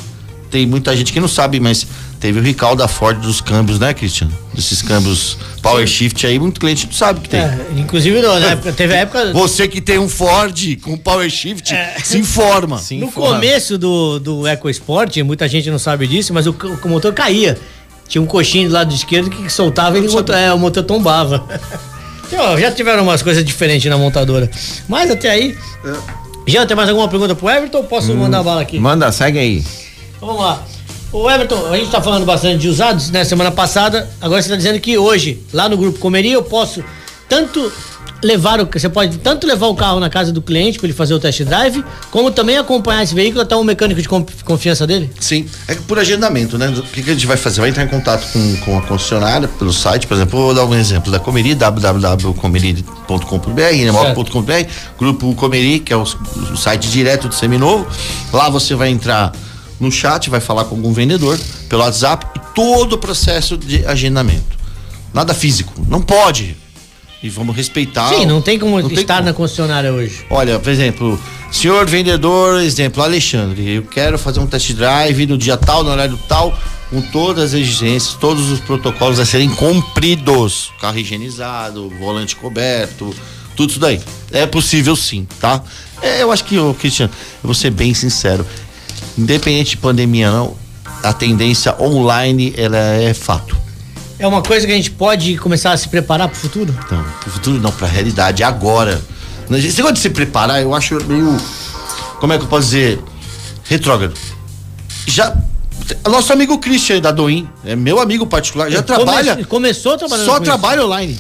tem muita gente que não sabe, mas teve o recall da Ford dos câmbios, né, Christian? Desses câmbios Power Shift aí, muito cliente não sabe que tem. É, inclusive, na <laughs> época, teve a época. Você que tem um Ford com Power Shift, se informa. <laughs> Sim. no informa. começo do, do EcoSport, muita gente não sabe disso, mas o, o motor caía. Tinha um coxinho do lado esquerdo que soltava e motor, é, o motor tombava. <laughs> Então, já tiveram umas coisas diferentes na montadora. Mas até aí. Jean, tem mais alguma pergunta pro Everton ou posso mandar bala aqui? Manda, segue aí. Então vamos lá. O Everton, a gente tá falando bastante de usados, né? Semana passada, agora você tá dizendo que hoje, lá no Grupo Comeria, eu posso tanto levar o. Você pode tanto levar o carro na casa do cliente para ele fazer o test drive, como também acompanhar esse veículo até um mecânico de con- confiança dele? Sim, é por agendamento, né? O que, que a gente vai fazer? Vai entrar em contato com, com a concessionária pelo site, por exemplo, vou dar um exemplo da Comeri, www.comeri.com.br, remoto.com.br, grupo Comeri, que é o, o site direto do Seminovo. Lá você vai entrar no chat, vai falar com algum vendedor pelo WhatsApp e todo o processo de agendamento. Nada físico, não pode. E vamos respeitar. Sim, não tem como não tem estar como. na concessionária hoje. Olha, por exemplo, senhor vendedor, exemplo, Alexandre, eu quero fazer um test drive no dia tal, no horário tal, com todas as exigências, todos os protocolos a serem cumpridos. Carro higienizado, volante coberto, tudo isso daí. É possível sim, tá? É, eu acho que, ô, Cristiano, eu vou ser bem sincero, independente de pandemia não, a tendência online, ela é fato. É uma coisa que a gente pode começar a se preparar pro futuro? Então, pro futuro não, pra realidade, agora. Esse negócio de se preparar, eu acho meio. Como é que eu posso dizer? Retrógrado. Já. Nosso amigo Christian da Doim, é meu amigo particular, já come- trabalha. começou trabalhando Só com isso. trabalha online.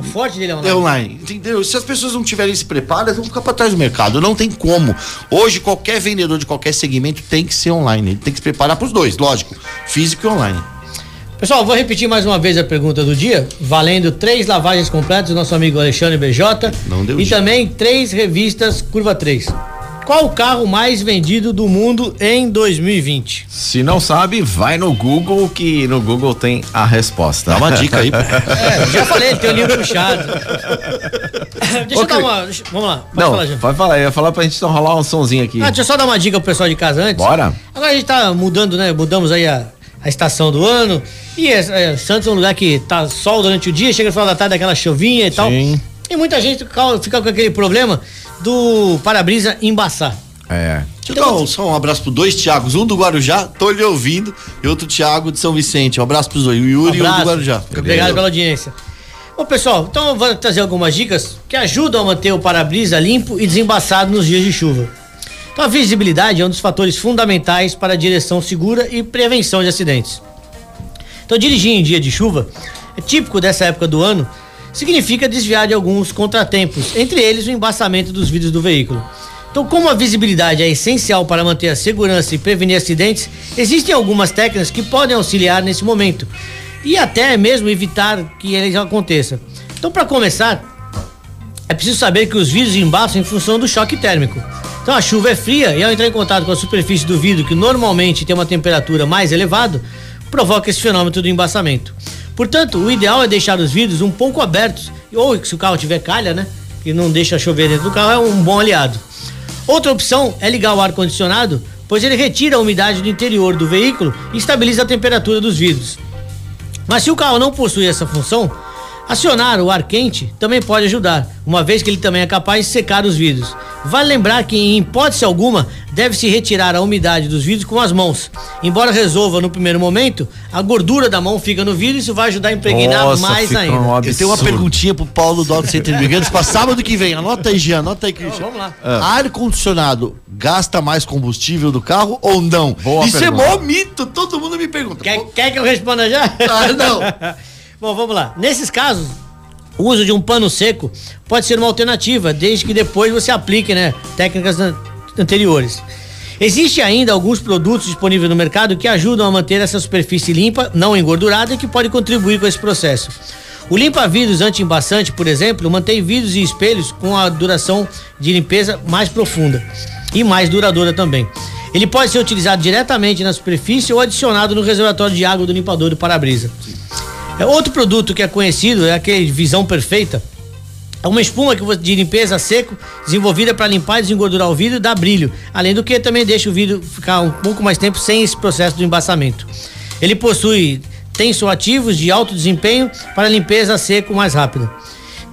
O forte dele é É online. online, entendeu? Se as pessoas não tiverem esse preparo, elas vão ficar para trás do mercado. Não tem como. Hoje, qualquer vendedor de qualquer segmento tem que ser online. Ele tem que se preparar para os dois, lógico. Físico e online. Pessoal, vou repetir mais uma vez a pergunta do dia, valendo três lavagens completas do nosso amigo Alexandre BJ. Não deu E dia. também três revistas Curva 3. Qual o carro mais vendido do mundo em 2020? Se não sabe, vai no Google que no Google tem a resposta. Dá uma dica aí. <laughs> É, já falei, tem o livro puxado. <laughs> deixa eu Ok. dar uma. deixa- vamos lá, pode não, falar, Jean. pode falar, eu ia falar pra gente então rolar um sonzinho aqui. Ah, deixa eu só dar uma dica pro pessoal de casa antes. Bora. Agora a gente tá mudando, né? Mudamos aí a, a estação do ano. E é, é, Santos é um lugar que tá sol durante o dia, chega no final da tarde, aquela chuvinha e tal. E muita gente fica, fica com aquele problema do para-brisa embaçar. É. Deixa eu dar um, só um abraço pro dois Thiagos, um do Guarujá, tô lhe ouvindo, e outro Thiago de São Vicente. Um abraço pros dois, o Yuri e o do. Guarujá. Obrigado pela audiência. Bom, pessoal, então eu vou trazer algumas dicas que ajudam a manter o para-brisa limpo e desembaçado nos dias de chuva. Então, a visibilidade é um dos fatores fundamentais para a direção segura e prevenção de acidentes. Então, dirigir em dia de chuva é típico dessa época do ano, significa desviar de alguns contratempos, entre eles o embaçamento dos vidros do veículo. Então, como a visibilidade é essencial para manter a segurança e prevenir acidentes, existem algumas técnicas que podem auxiliar nesse momento e até mesmo evitar que eles aconteçam. Então, para começar, é preciso saber que os vidros embaçam em função do choque térmico. Então a chuva é fria e ao entrar em contato com a superfície do vidro, que normalmente tem uma temperatura mais elevada, provoca esse fenômeno do embaçamento. Portanto, o ideal é deixar os vidros um pouco abertos, ou se o carro tiver calha, né? Que não deixa chover dentro do carro, é um bom aliado. Outra opção é ligar o ar-condicionado, pois ele retira a umidade do interior do veículo e estabiliza a temperatura dos vidros. Mas se o carro não possui essa função, acionar o ar quente também pode ajudar, uma vez que ele também é capaz de secar os vidros. Vale lembrar que, em hipótese alguma, deve-se retirar a umidade dos vidros com as mãos. Embora resolva no primeiro momento, a gordura da mão fica no vidro e isso vai ajudar a impregnar Nossa, mais ainda. um Eu tenho uma perguntinha pro Paulo do Auto Center Brigantes pra sábado que vem. Anota aí, Jean, anota aí, Cristian. vamos lá. Ar-condicionado gasta mais combustível do carro ou não? Boa Isso pergunta. é mó mito, todo mundo me pergunta. Quer, quer que eu responda já? Ah, não. <laughs> Bom, vamos lá. Nesses casos, o uso de um pano seco pode ser uma alternativa, desde que depois você aplique, né, técnicas an- anteriores. Existe ainda alguns produtos disponíveis no mercado que ajudam a manter essa superfície limpa, não engordurada, e que pode contribuir com esse processo. O limpa-vidros anti-embaçante, por exemplo, mantém vidros e espelhos com a duração de limpeza mais profunda e mais duradoura também. Ele pode ser utilizado diretamente na superfície ou adicionado no reservatório de água do limpador do para-brisa. É outro produto que é conhecido é aquele Visão Perfeita. É uma espuma de limpeza seco, desenvolvida para limpar e desengordurar o vidro e dar brilho. Além do que também deixa o vidro ficar um pouco mais tempo sem esse processo do embaçamento. Ele possui tensoativos de alto desempenho para limpeza seco mais rápida.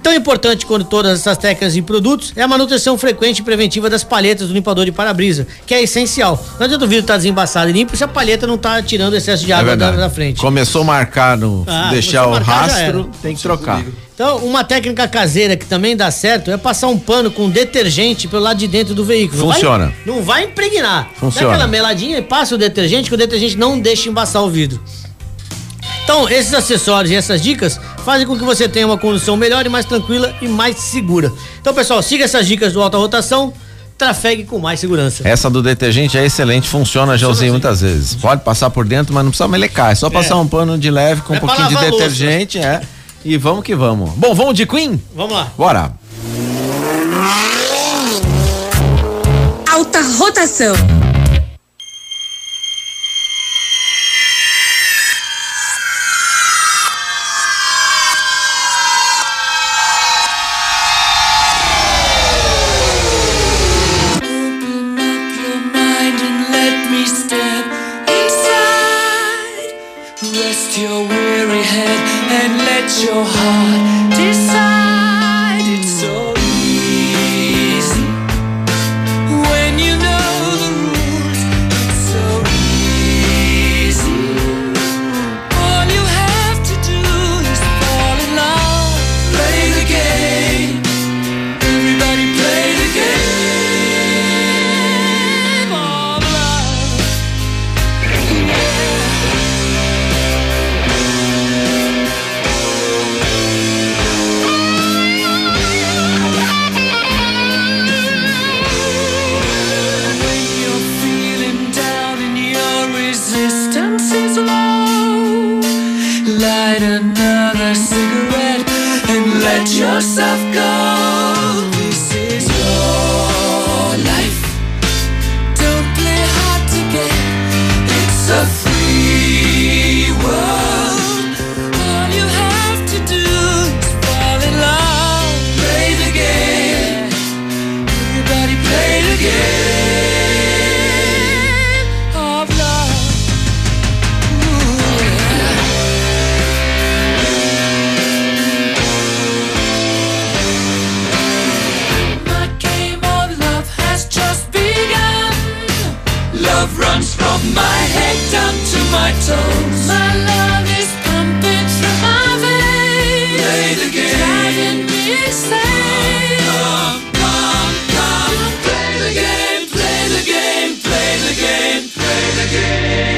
Tão importante quanto todas essas técnicas e produtos é a manutenção frequente e preventiva das palhetas do limpador de para-brisa, que é essencial. Não adianta o vidro estar desembaçado e limpo se a palheta não está tirando excesso de É água da, verdade. da frente. Começou a marcar no. Ah, deixar o marcar, rastro, tem que trocar. Então, uma técnica caseira que também dá certo é passar um pano com detergente pelo lado de dentro do veículo. Não vai- Funciona. não vai impregnar. Funciona. Dá aquela meladinha e passa o detergente, que o detergente não deixa embaçar o vidro. Então, esses acessórios e essas dicas fazem com que você tenha uma condução melhor e mais tranquila e mais segura. Então, pessoal, siga essas dicas do Alta Rotação, trafegue com mais segurança. Essa do detergente é excelente, funciona, já usei muitas vezes. Pode passar por dentro, mas não precisa melecar. É só passar um pano de leve com É um pouquinho de lavar a louça. detergente, é. E vamos que vamos. Bom, vamos de Queen? Vamos lá. Bora. Alta rotação. My head down to my toes. My love is pumping through my veins. Play the game. Driving me insane. Come, come, come. Play the game, play the game, play the game, play the game.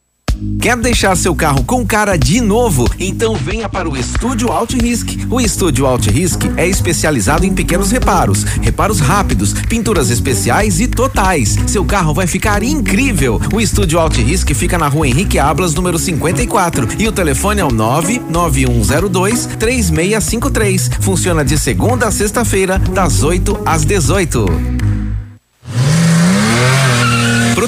Quer deixar seu carro com cara de novo? Então venha para o Estúdio Alt Risk. O Estúdio Alt Risk é especializado em pequenos reparos, reparos rápidos, pinturas especiais e totais. Seu carro vai ficar incrível. O Estúdio Alt Risk fica na rua Henrique Ablas, número 54. E o telefone é o 99102 3653. Funciona de segunda a sexta-feira, das 8 às 18.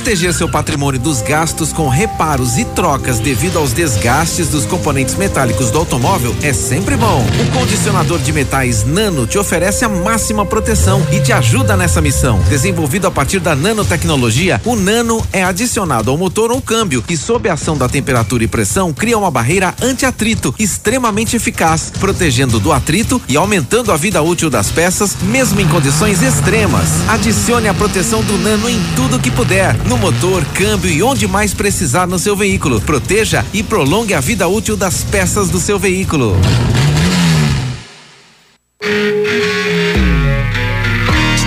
Proteger seu patrimônio dos gastos com reparos e trocas devido aos desgastes dos componentes metálicos do automóvel é sempre bom. O condicionador de metais Nano te oferece a máxima proteção e te ajuda nessa missão. Desenvolvido a partir da nanotecnologia, o Nano é adicionado ao motor ou câmbio e, sob a ação da temperatura e pressão, cria uma barreira anti-atrito extremamente eficaz, protegendo do atrito e aumentando a vida útil das peças, mesmo em condições extremas. Adicione a proteção do Nano em tudo que puder no motor, câmbio e onde mais precisar no seu veículo. Proteja e prolongue a vida útil das peças do seu veículo.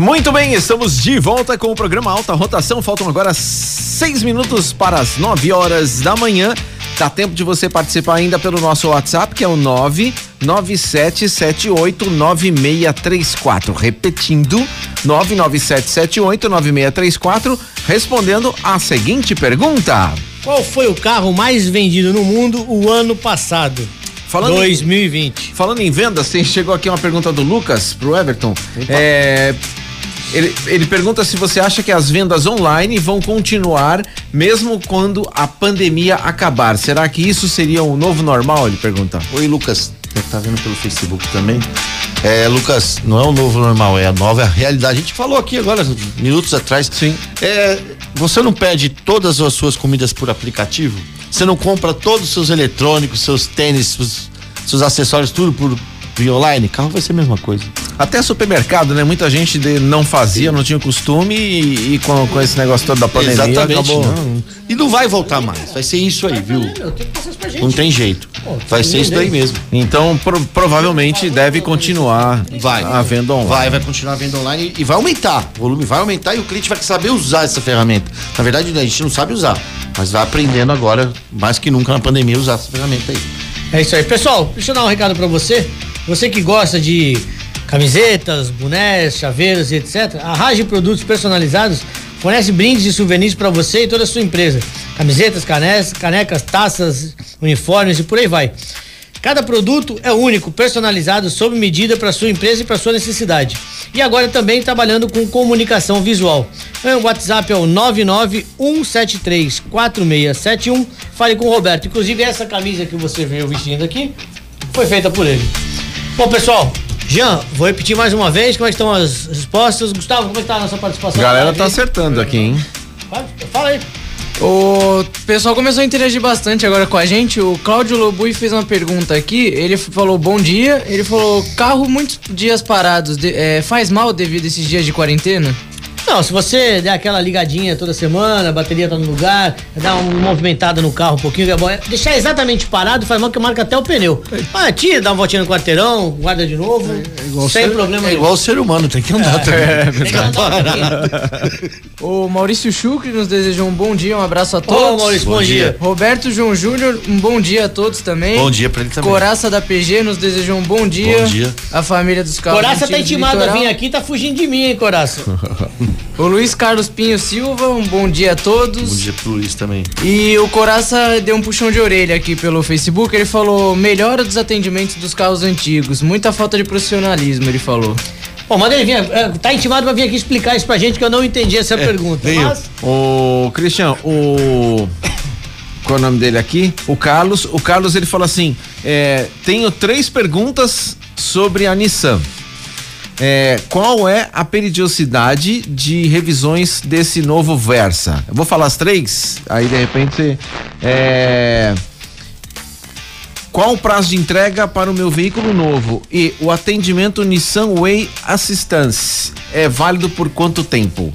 Muito bem, estamos de volta com o programa Alta Rotação. Faltam agora seis minutos para as 9 horas da manhã. Dá tempo de você participar ainda pelo nosso WhatsApp, que é o 997789634. Repetindo, 997789634, respondendo a seguinte pergunta: Qual foi o carro mais vendido no mundo o ano passado? Falando 2020. Em, falando em vendas, tem, chegou aqui uma pergunta do Lucas pro Everton. É, ele, ele pergunta se você acha que as vendas online vão continuar mesmo quando a pandemia acabar. Será que isso seria o novo normal? Ele pergunta. Oi, Lucas. Tá vendo pelo Facebook também? É, Lucas, não é o novo normal, é a nova realidade. A gente falou aqui agora, minutos atrás. Sim. É, você não pede todas as suas comidas por aplicativo? Você não compra todos os seus eletrônicos, seus tênis, seus, seus acessórios, tudo por via online? Carro vai ser a mesma coisa. Até supermercado, né? Muita gente de, não fazia, não tinha costume e, e com, com, esse negócio todo da pandemia Exatamente, acabou. Não. E não vai voltar mais. Vai ser isso aí, viu? Não tem jeito. Vai ser isso daí mesmo. Então, pro, provavelmente deve continuar vai. a venda online. Vai, vai continuar a venda online e vai aumentar. O volume vai aumentar e o cliente vai saber usar essa ferramenta. Na verdade, a gente não sabe usar, mas vai aprendendo agora, mais que nunca na pandemia, usar essa ferramenta aí. É isso aí. Pessoal, deixa eu dar um recado para você. Você que gosta de camisetas, bonés, chaveiros e etc. A Rage Produtos Personalizados fornece brindes e souvenirs para você e toda a sua empresa. Camisetas, canecas, canecas, taças, uniformes e por aí vai. Cada produto é único, personalizado, sob medida para sua empresa e para sua necessidade. E agora também trabalhando com comunicação visual. O WhatsApp é o 991734671. Fale com o Roberto. Inclusive essa camisa que você veio vestindo aqui foi feita por ele. Bom, pessoal, Jean, vou repetir mais uma vez como é estão as respostas. Gustavo, como é que tá a nossa participação? A galera tá acertando aqui, hein? Fala aí. O pessoal começou a interagir bastante agora com a gente. O Cláudio Lobui fez uma pergunta aqui. Ele falou bom dia. Ele falou: carro muitos dias parados de, é, faz mal devido a esses dias de quarentena? Não, se você der aquela ligadinha toda semana, a bateria tá no lugar, dá uma movimentada no carro um pouquinho, é bom. Deixar exatamente parado faz mal que marca até o pneu. Ah, tira, dá uma voltinha no quarteirão, guarda de novo. É, sem ser, problema É igual o ser humano, tem que andar é, também. É, tem que andar o Maurício Chucre nos desejou um bom dia, um abraço a todos. Ô, Maurício, bom, bom dia. dia. Roberto João Júnior, um bom dia a todos também. Bom dia pra ele também. Coraça da PG nos desejou um bom dia. Bom dia. A família dos carros. Coraça tá intimado a vir aqui, tá fugindo de mim, hein, Coraça. <laughs> o Luiz Carlos Pinho Silva, um bom dia a todos. Bom dia pro Luiz também. E o Coraça deu um puxão de orelha aqui pelo Facebook. Ele falou: melhora dos atendimentos dos carros antigos. Muita falta de profissionalismo, ele falou. Bom, manda ele vir. Tá intimado pra vir aqui explicar isso pra gente que eu não entendi essa é, pergunta. Mas... O Cristian, o. Qual é o nome dele aqui? O Carlos. O Carlos ele fala assim: é, tenho três perguntas sobre a Nissan. É, qual é a periodicidade de revisões desse novo Versa? Eu vou falar as três, aí de repente é, Qual o prazo de entrega para o meu veículo novo? E o atendimento Nissan Way Assistance é válido por quanto tempo?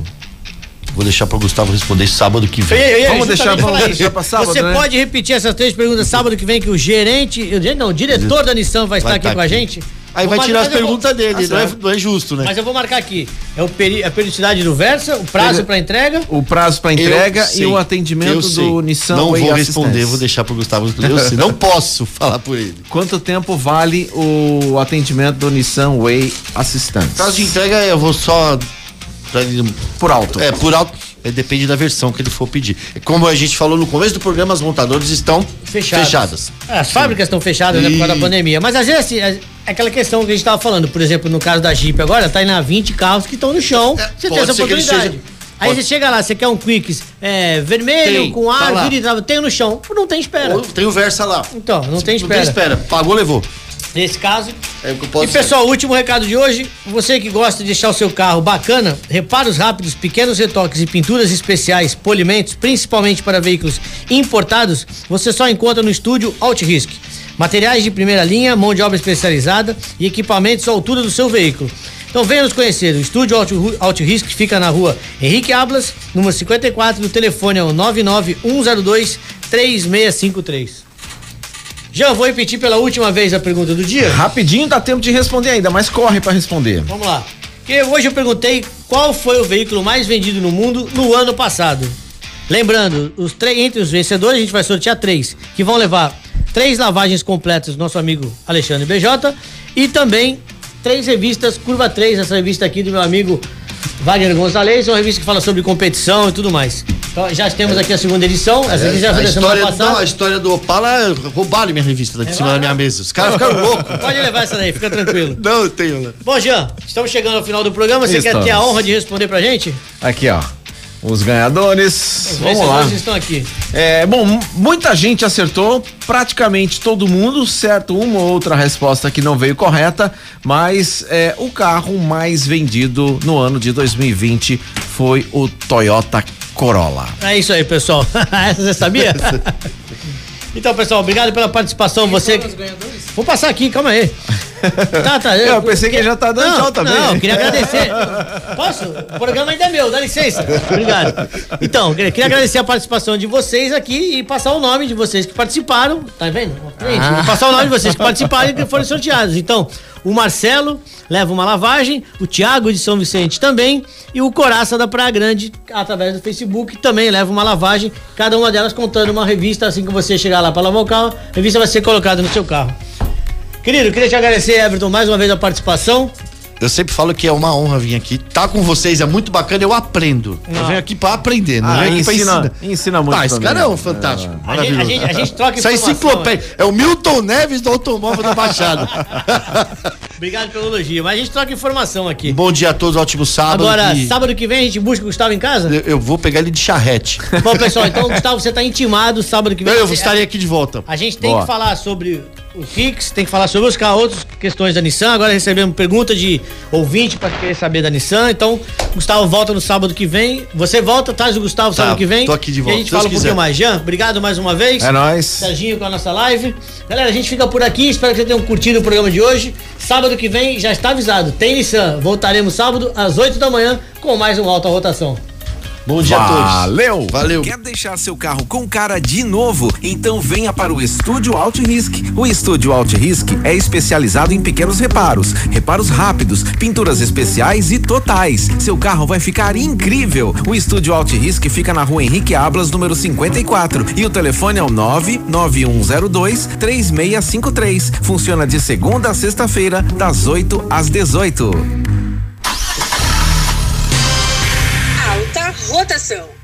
Vou deixar para Gustavo responder sábado que vem. eu ia Vamos deixar- vamos pra sábado, Você né? pode repetir essas três perguntas sábado que vem que o gerente, o não, o diretor da Nissan vai estar Vai aqui tá com a aqui. gente. Aí Vou vai tirar as eu vou- perguntas dele, Tá não é, não é justo, né? Mas eu vou marcar aqui. É o peri, a periodicidade do Versa, o prazo para entrega. O prazo para Eu entrega e sei, o eu atendimento sei. do Nissan Não Way vou responder, vou deixar pro Gustavo responder. Eu sei, não <laughs> posso falar por ele. Quanto tempo vale o atendimento do Nissan Way Assistance? Prazo de entrega eu vou só por alto. É, por alto. É, depende da versão que ele for pedir. Como a gente falou no começo do programa, as montadoras estão Fechadas. fechadas. É, As fábricas estão fechadas né, por causa da pandemia. Mas às vezes assim, é aquela questão que a gente estava falando. Por exemplo, no caso da Jeep agora, tá indo a 20 carros que estão no chão. É, você tem essa oportunidade. Aí pode- você chega lá, você quer um Quicks é, vermelho, Tem, com tá ar, vira e trava, tem no chão. Não tem espera. Ou tem o Versa lá. Então, não tem Não espera. tem espera. Pagou, levou. Nesse caso. É o que eu posso E pessoal, o último recado de hoje, você que gosta de deixar o seu carro bacana, reparos rápidos, pequenos retoques e pinturas especiais, polimentos, principalmente para veículos importados, você só encontra no estúdio Altrisk. Materiais de primeira linha, mão de obra especializada e equipamentos à altura do seu veículo. Então venha nos conhecer. O estúdio Auto, Auto Risk fica na rua Henrique Ablas, número 54, o telefone é o 99102 3653. Já vou repetir pela última vez a pergunta do dia. Rapidinho dá tempo de responder ainda, mas corre para responder. Vamos lá. Porque hoje eu perguntei qual foi o veículo mais vendido no mundo no ano passado. Lembrando, os três, entre os vencedores a gente vai sortear três, que vão levar três lavagens completas do nosso amigo Alexandre BJ e também três revistas Curva 3, essa revista aqui do meu amigo Wagner Gonzalez, é uma revista que fala sobre competição e tudo mais. Então já temos aqui a segunda edição, essa aqui já foi É, a, da semana história, passada. não, a história do Opala, roubaram minha revista daqui de cima da minha mesa. Os caras ficaram loucos. Pode levar essa daí, fica tranquilo. <laughs> Não, eu tenho, né? Bom, Jean, estamos chegando ao final do programa. Você quer Estamos. ter a honra de responder pra gente? Aqui, ó. Os ganhadores. Os Vamos lá. vencedores estão aqui. É, bom, muita gente acertou, praticamente todo mundo, certo? Uma ou outra resposta que não veio correta, mas é, o carro mais vendido no ano de 2020 foi o Toyota Corolla. É isso aí, pessoal. Essa <laughs> você sabia? <laughs> então, pessoal, obrigado pela participação. Você. Vou passar aqui, calma aí. Tá, tá. Eu pensei que já tá dando não, tchau também. Não, eu queria agradecer. Posso? O programa ainda é meu, dá licença. Obrigado. Então, queria queria agradecer a participação de vocês aqui e passar o nome de vocês que participaram. Tá vendo? Ah. Passar o nome de vocês que participaram e que foram sorteados. Então, o Marcelo leva uma lavagem, o Thiago de São Vicente também e o Coraça da Praia Grande, através do Facebook, também leva uma lavagem. Cada uma delas contando uma revista. Assim que você chegar lá para lavar o carro, a revista vai ser colocada no seu carro. Querido, queria te agradecer, Everton, mais uma vez a participação. Eu sempre falo que é uma honra vir aqui. Tá com vocês, é muito bacana, eu aprendo. Eu Ah. venho aqui pra aprender, não Ah, venho aqui pra ensina- ensinar. ensina muito Ah, esse também. cara é um fantástico. A gente, a, maravilhoso. gente, a gente troca Isso é informação. enciclopédia. É o Milton Neves do automóvel da Baixada. <laughs> Obrigado pelo elogio, mas a gente troca informação aqui. Bom dia a todos, ótimo sábado. Agora, que sábado que vem a gente busca o Gustavo em casa? eu, eu vou pegar ele de charrete. Bom, pessoal, então, Gustavo, você tá intimado sábado que vem. Eu Você- estarei aqui de volta. A gente tem Boa. que falar sobre o Kicks, tem que falar sobre os carros, outras questões da Nissan. Agora recebemos pergunta de ouvinte para querer saber da Nissan. Então, Gustavo volta no sábado que vem. Você volta, traz o Gustavo Tá, sábado que vem. tô aqui de E a volta, gente fala um pouquinho quiser. mais. Jean, obrigado mais uma vez. É nóis. Serginho com a nossa live. Galera, a gente fica por aqui. Espero que vocês tenham curtido o programa de hoje. Sábado que vem já está avisado. Tem Nissan. Voltaremos sábado às 8 da manhã com mais um Alta Rotação. Bom dia a todos. Valeu! Valeu. Quer deixar seu carro com cara de novo? Então venha para o Estúdio Alt Risk. O Estúdio Alt Risk é especializado em pequenos reparos, reparos rápidos, pinturas especiais e totais. Seu carro vai ficar incrível. O Estúdio Alt Risk fica na rua Henrique Ablas, número 54. E o telefone é o 99102 3653. Funciona de segunda a sexta-feira, das 8 às 18. votação.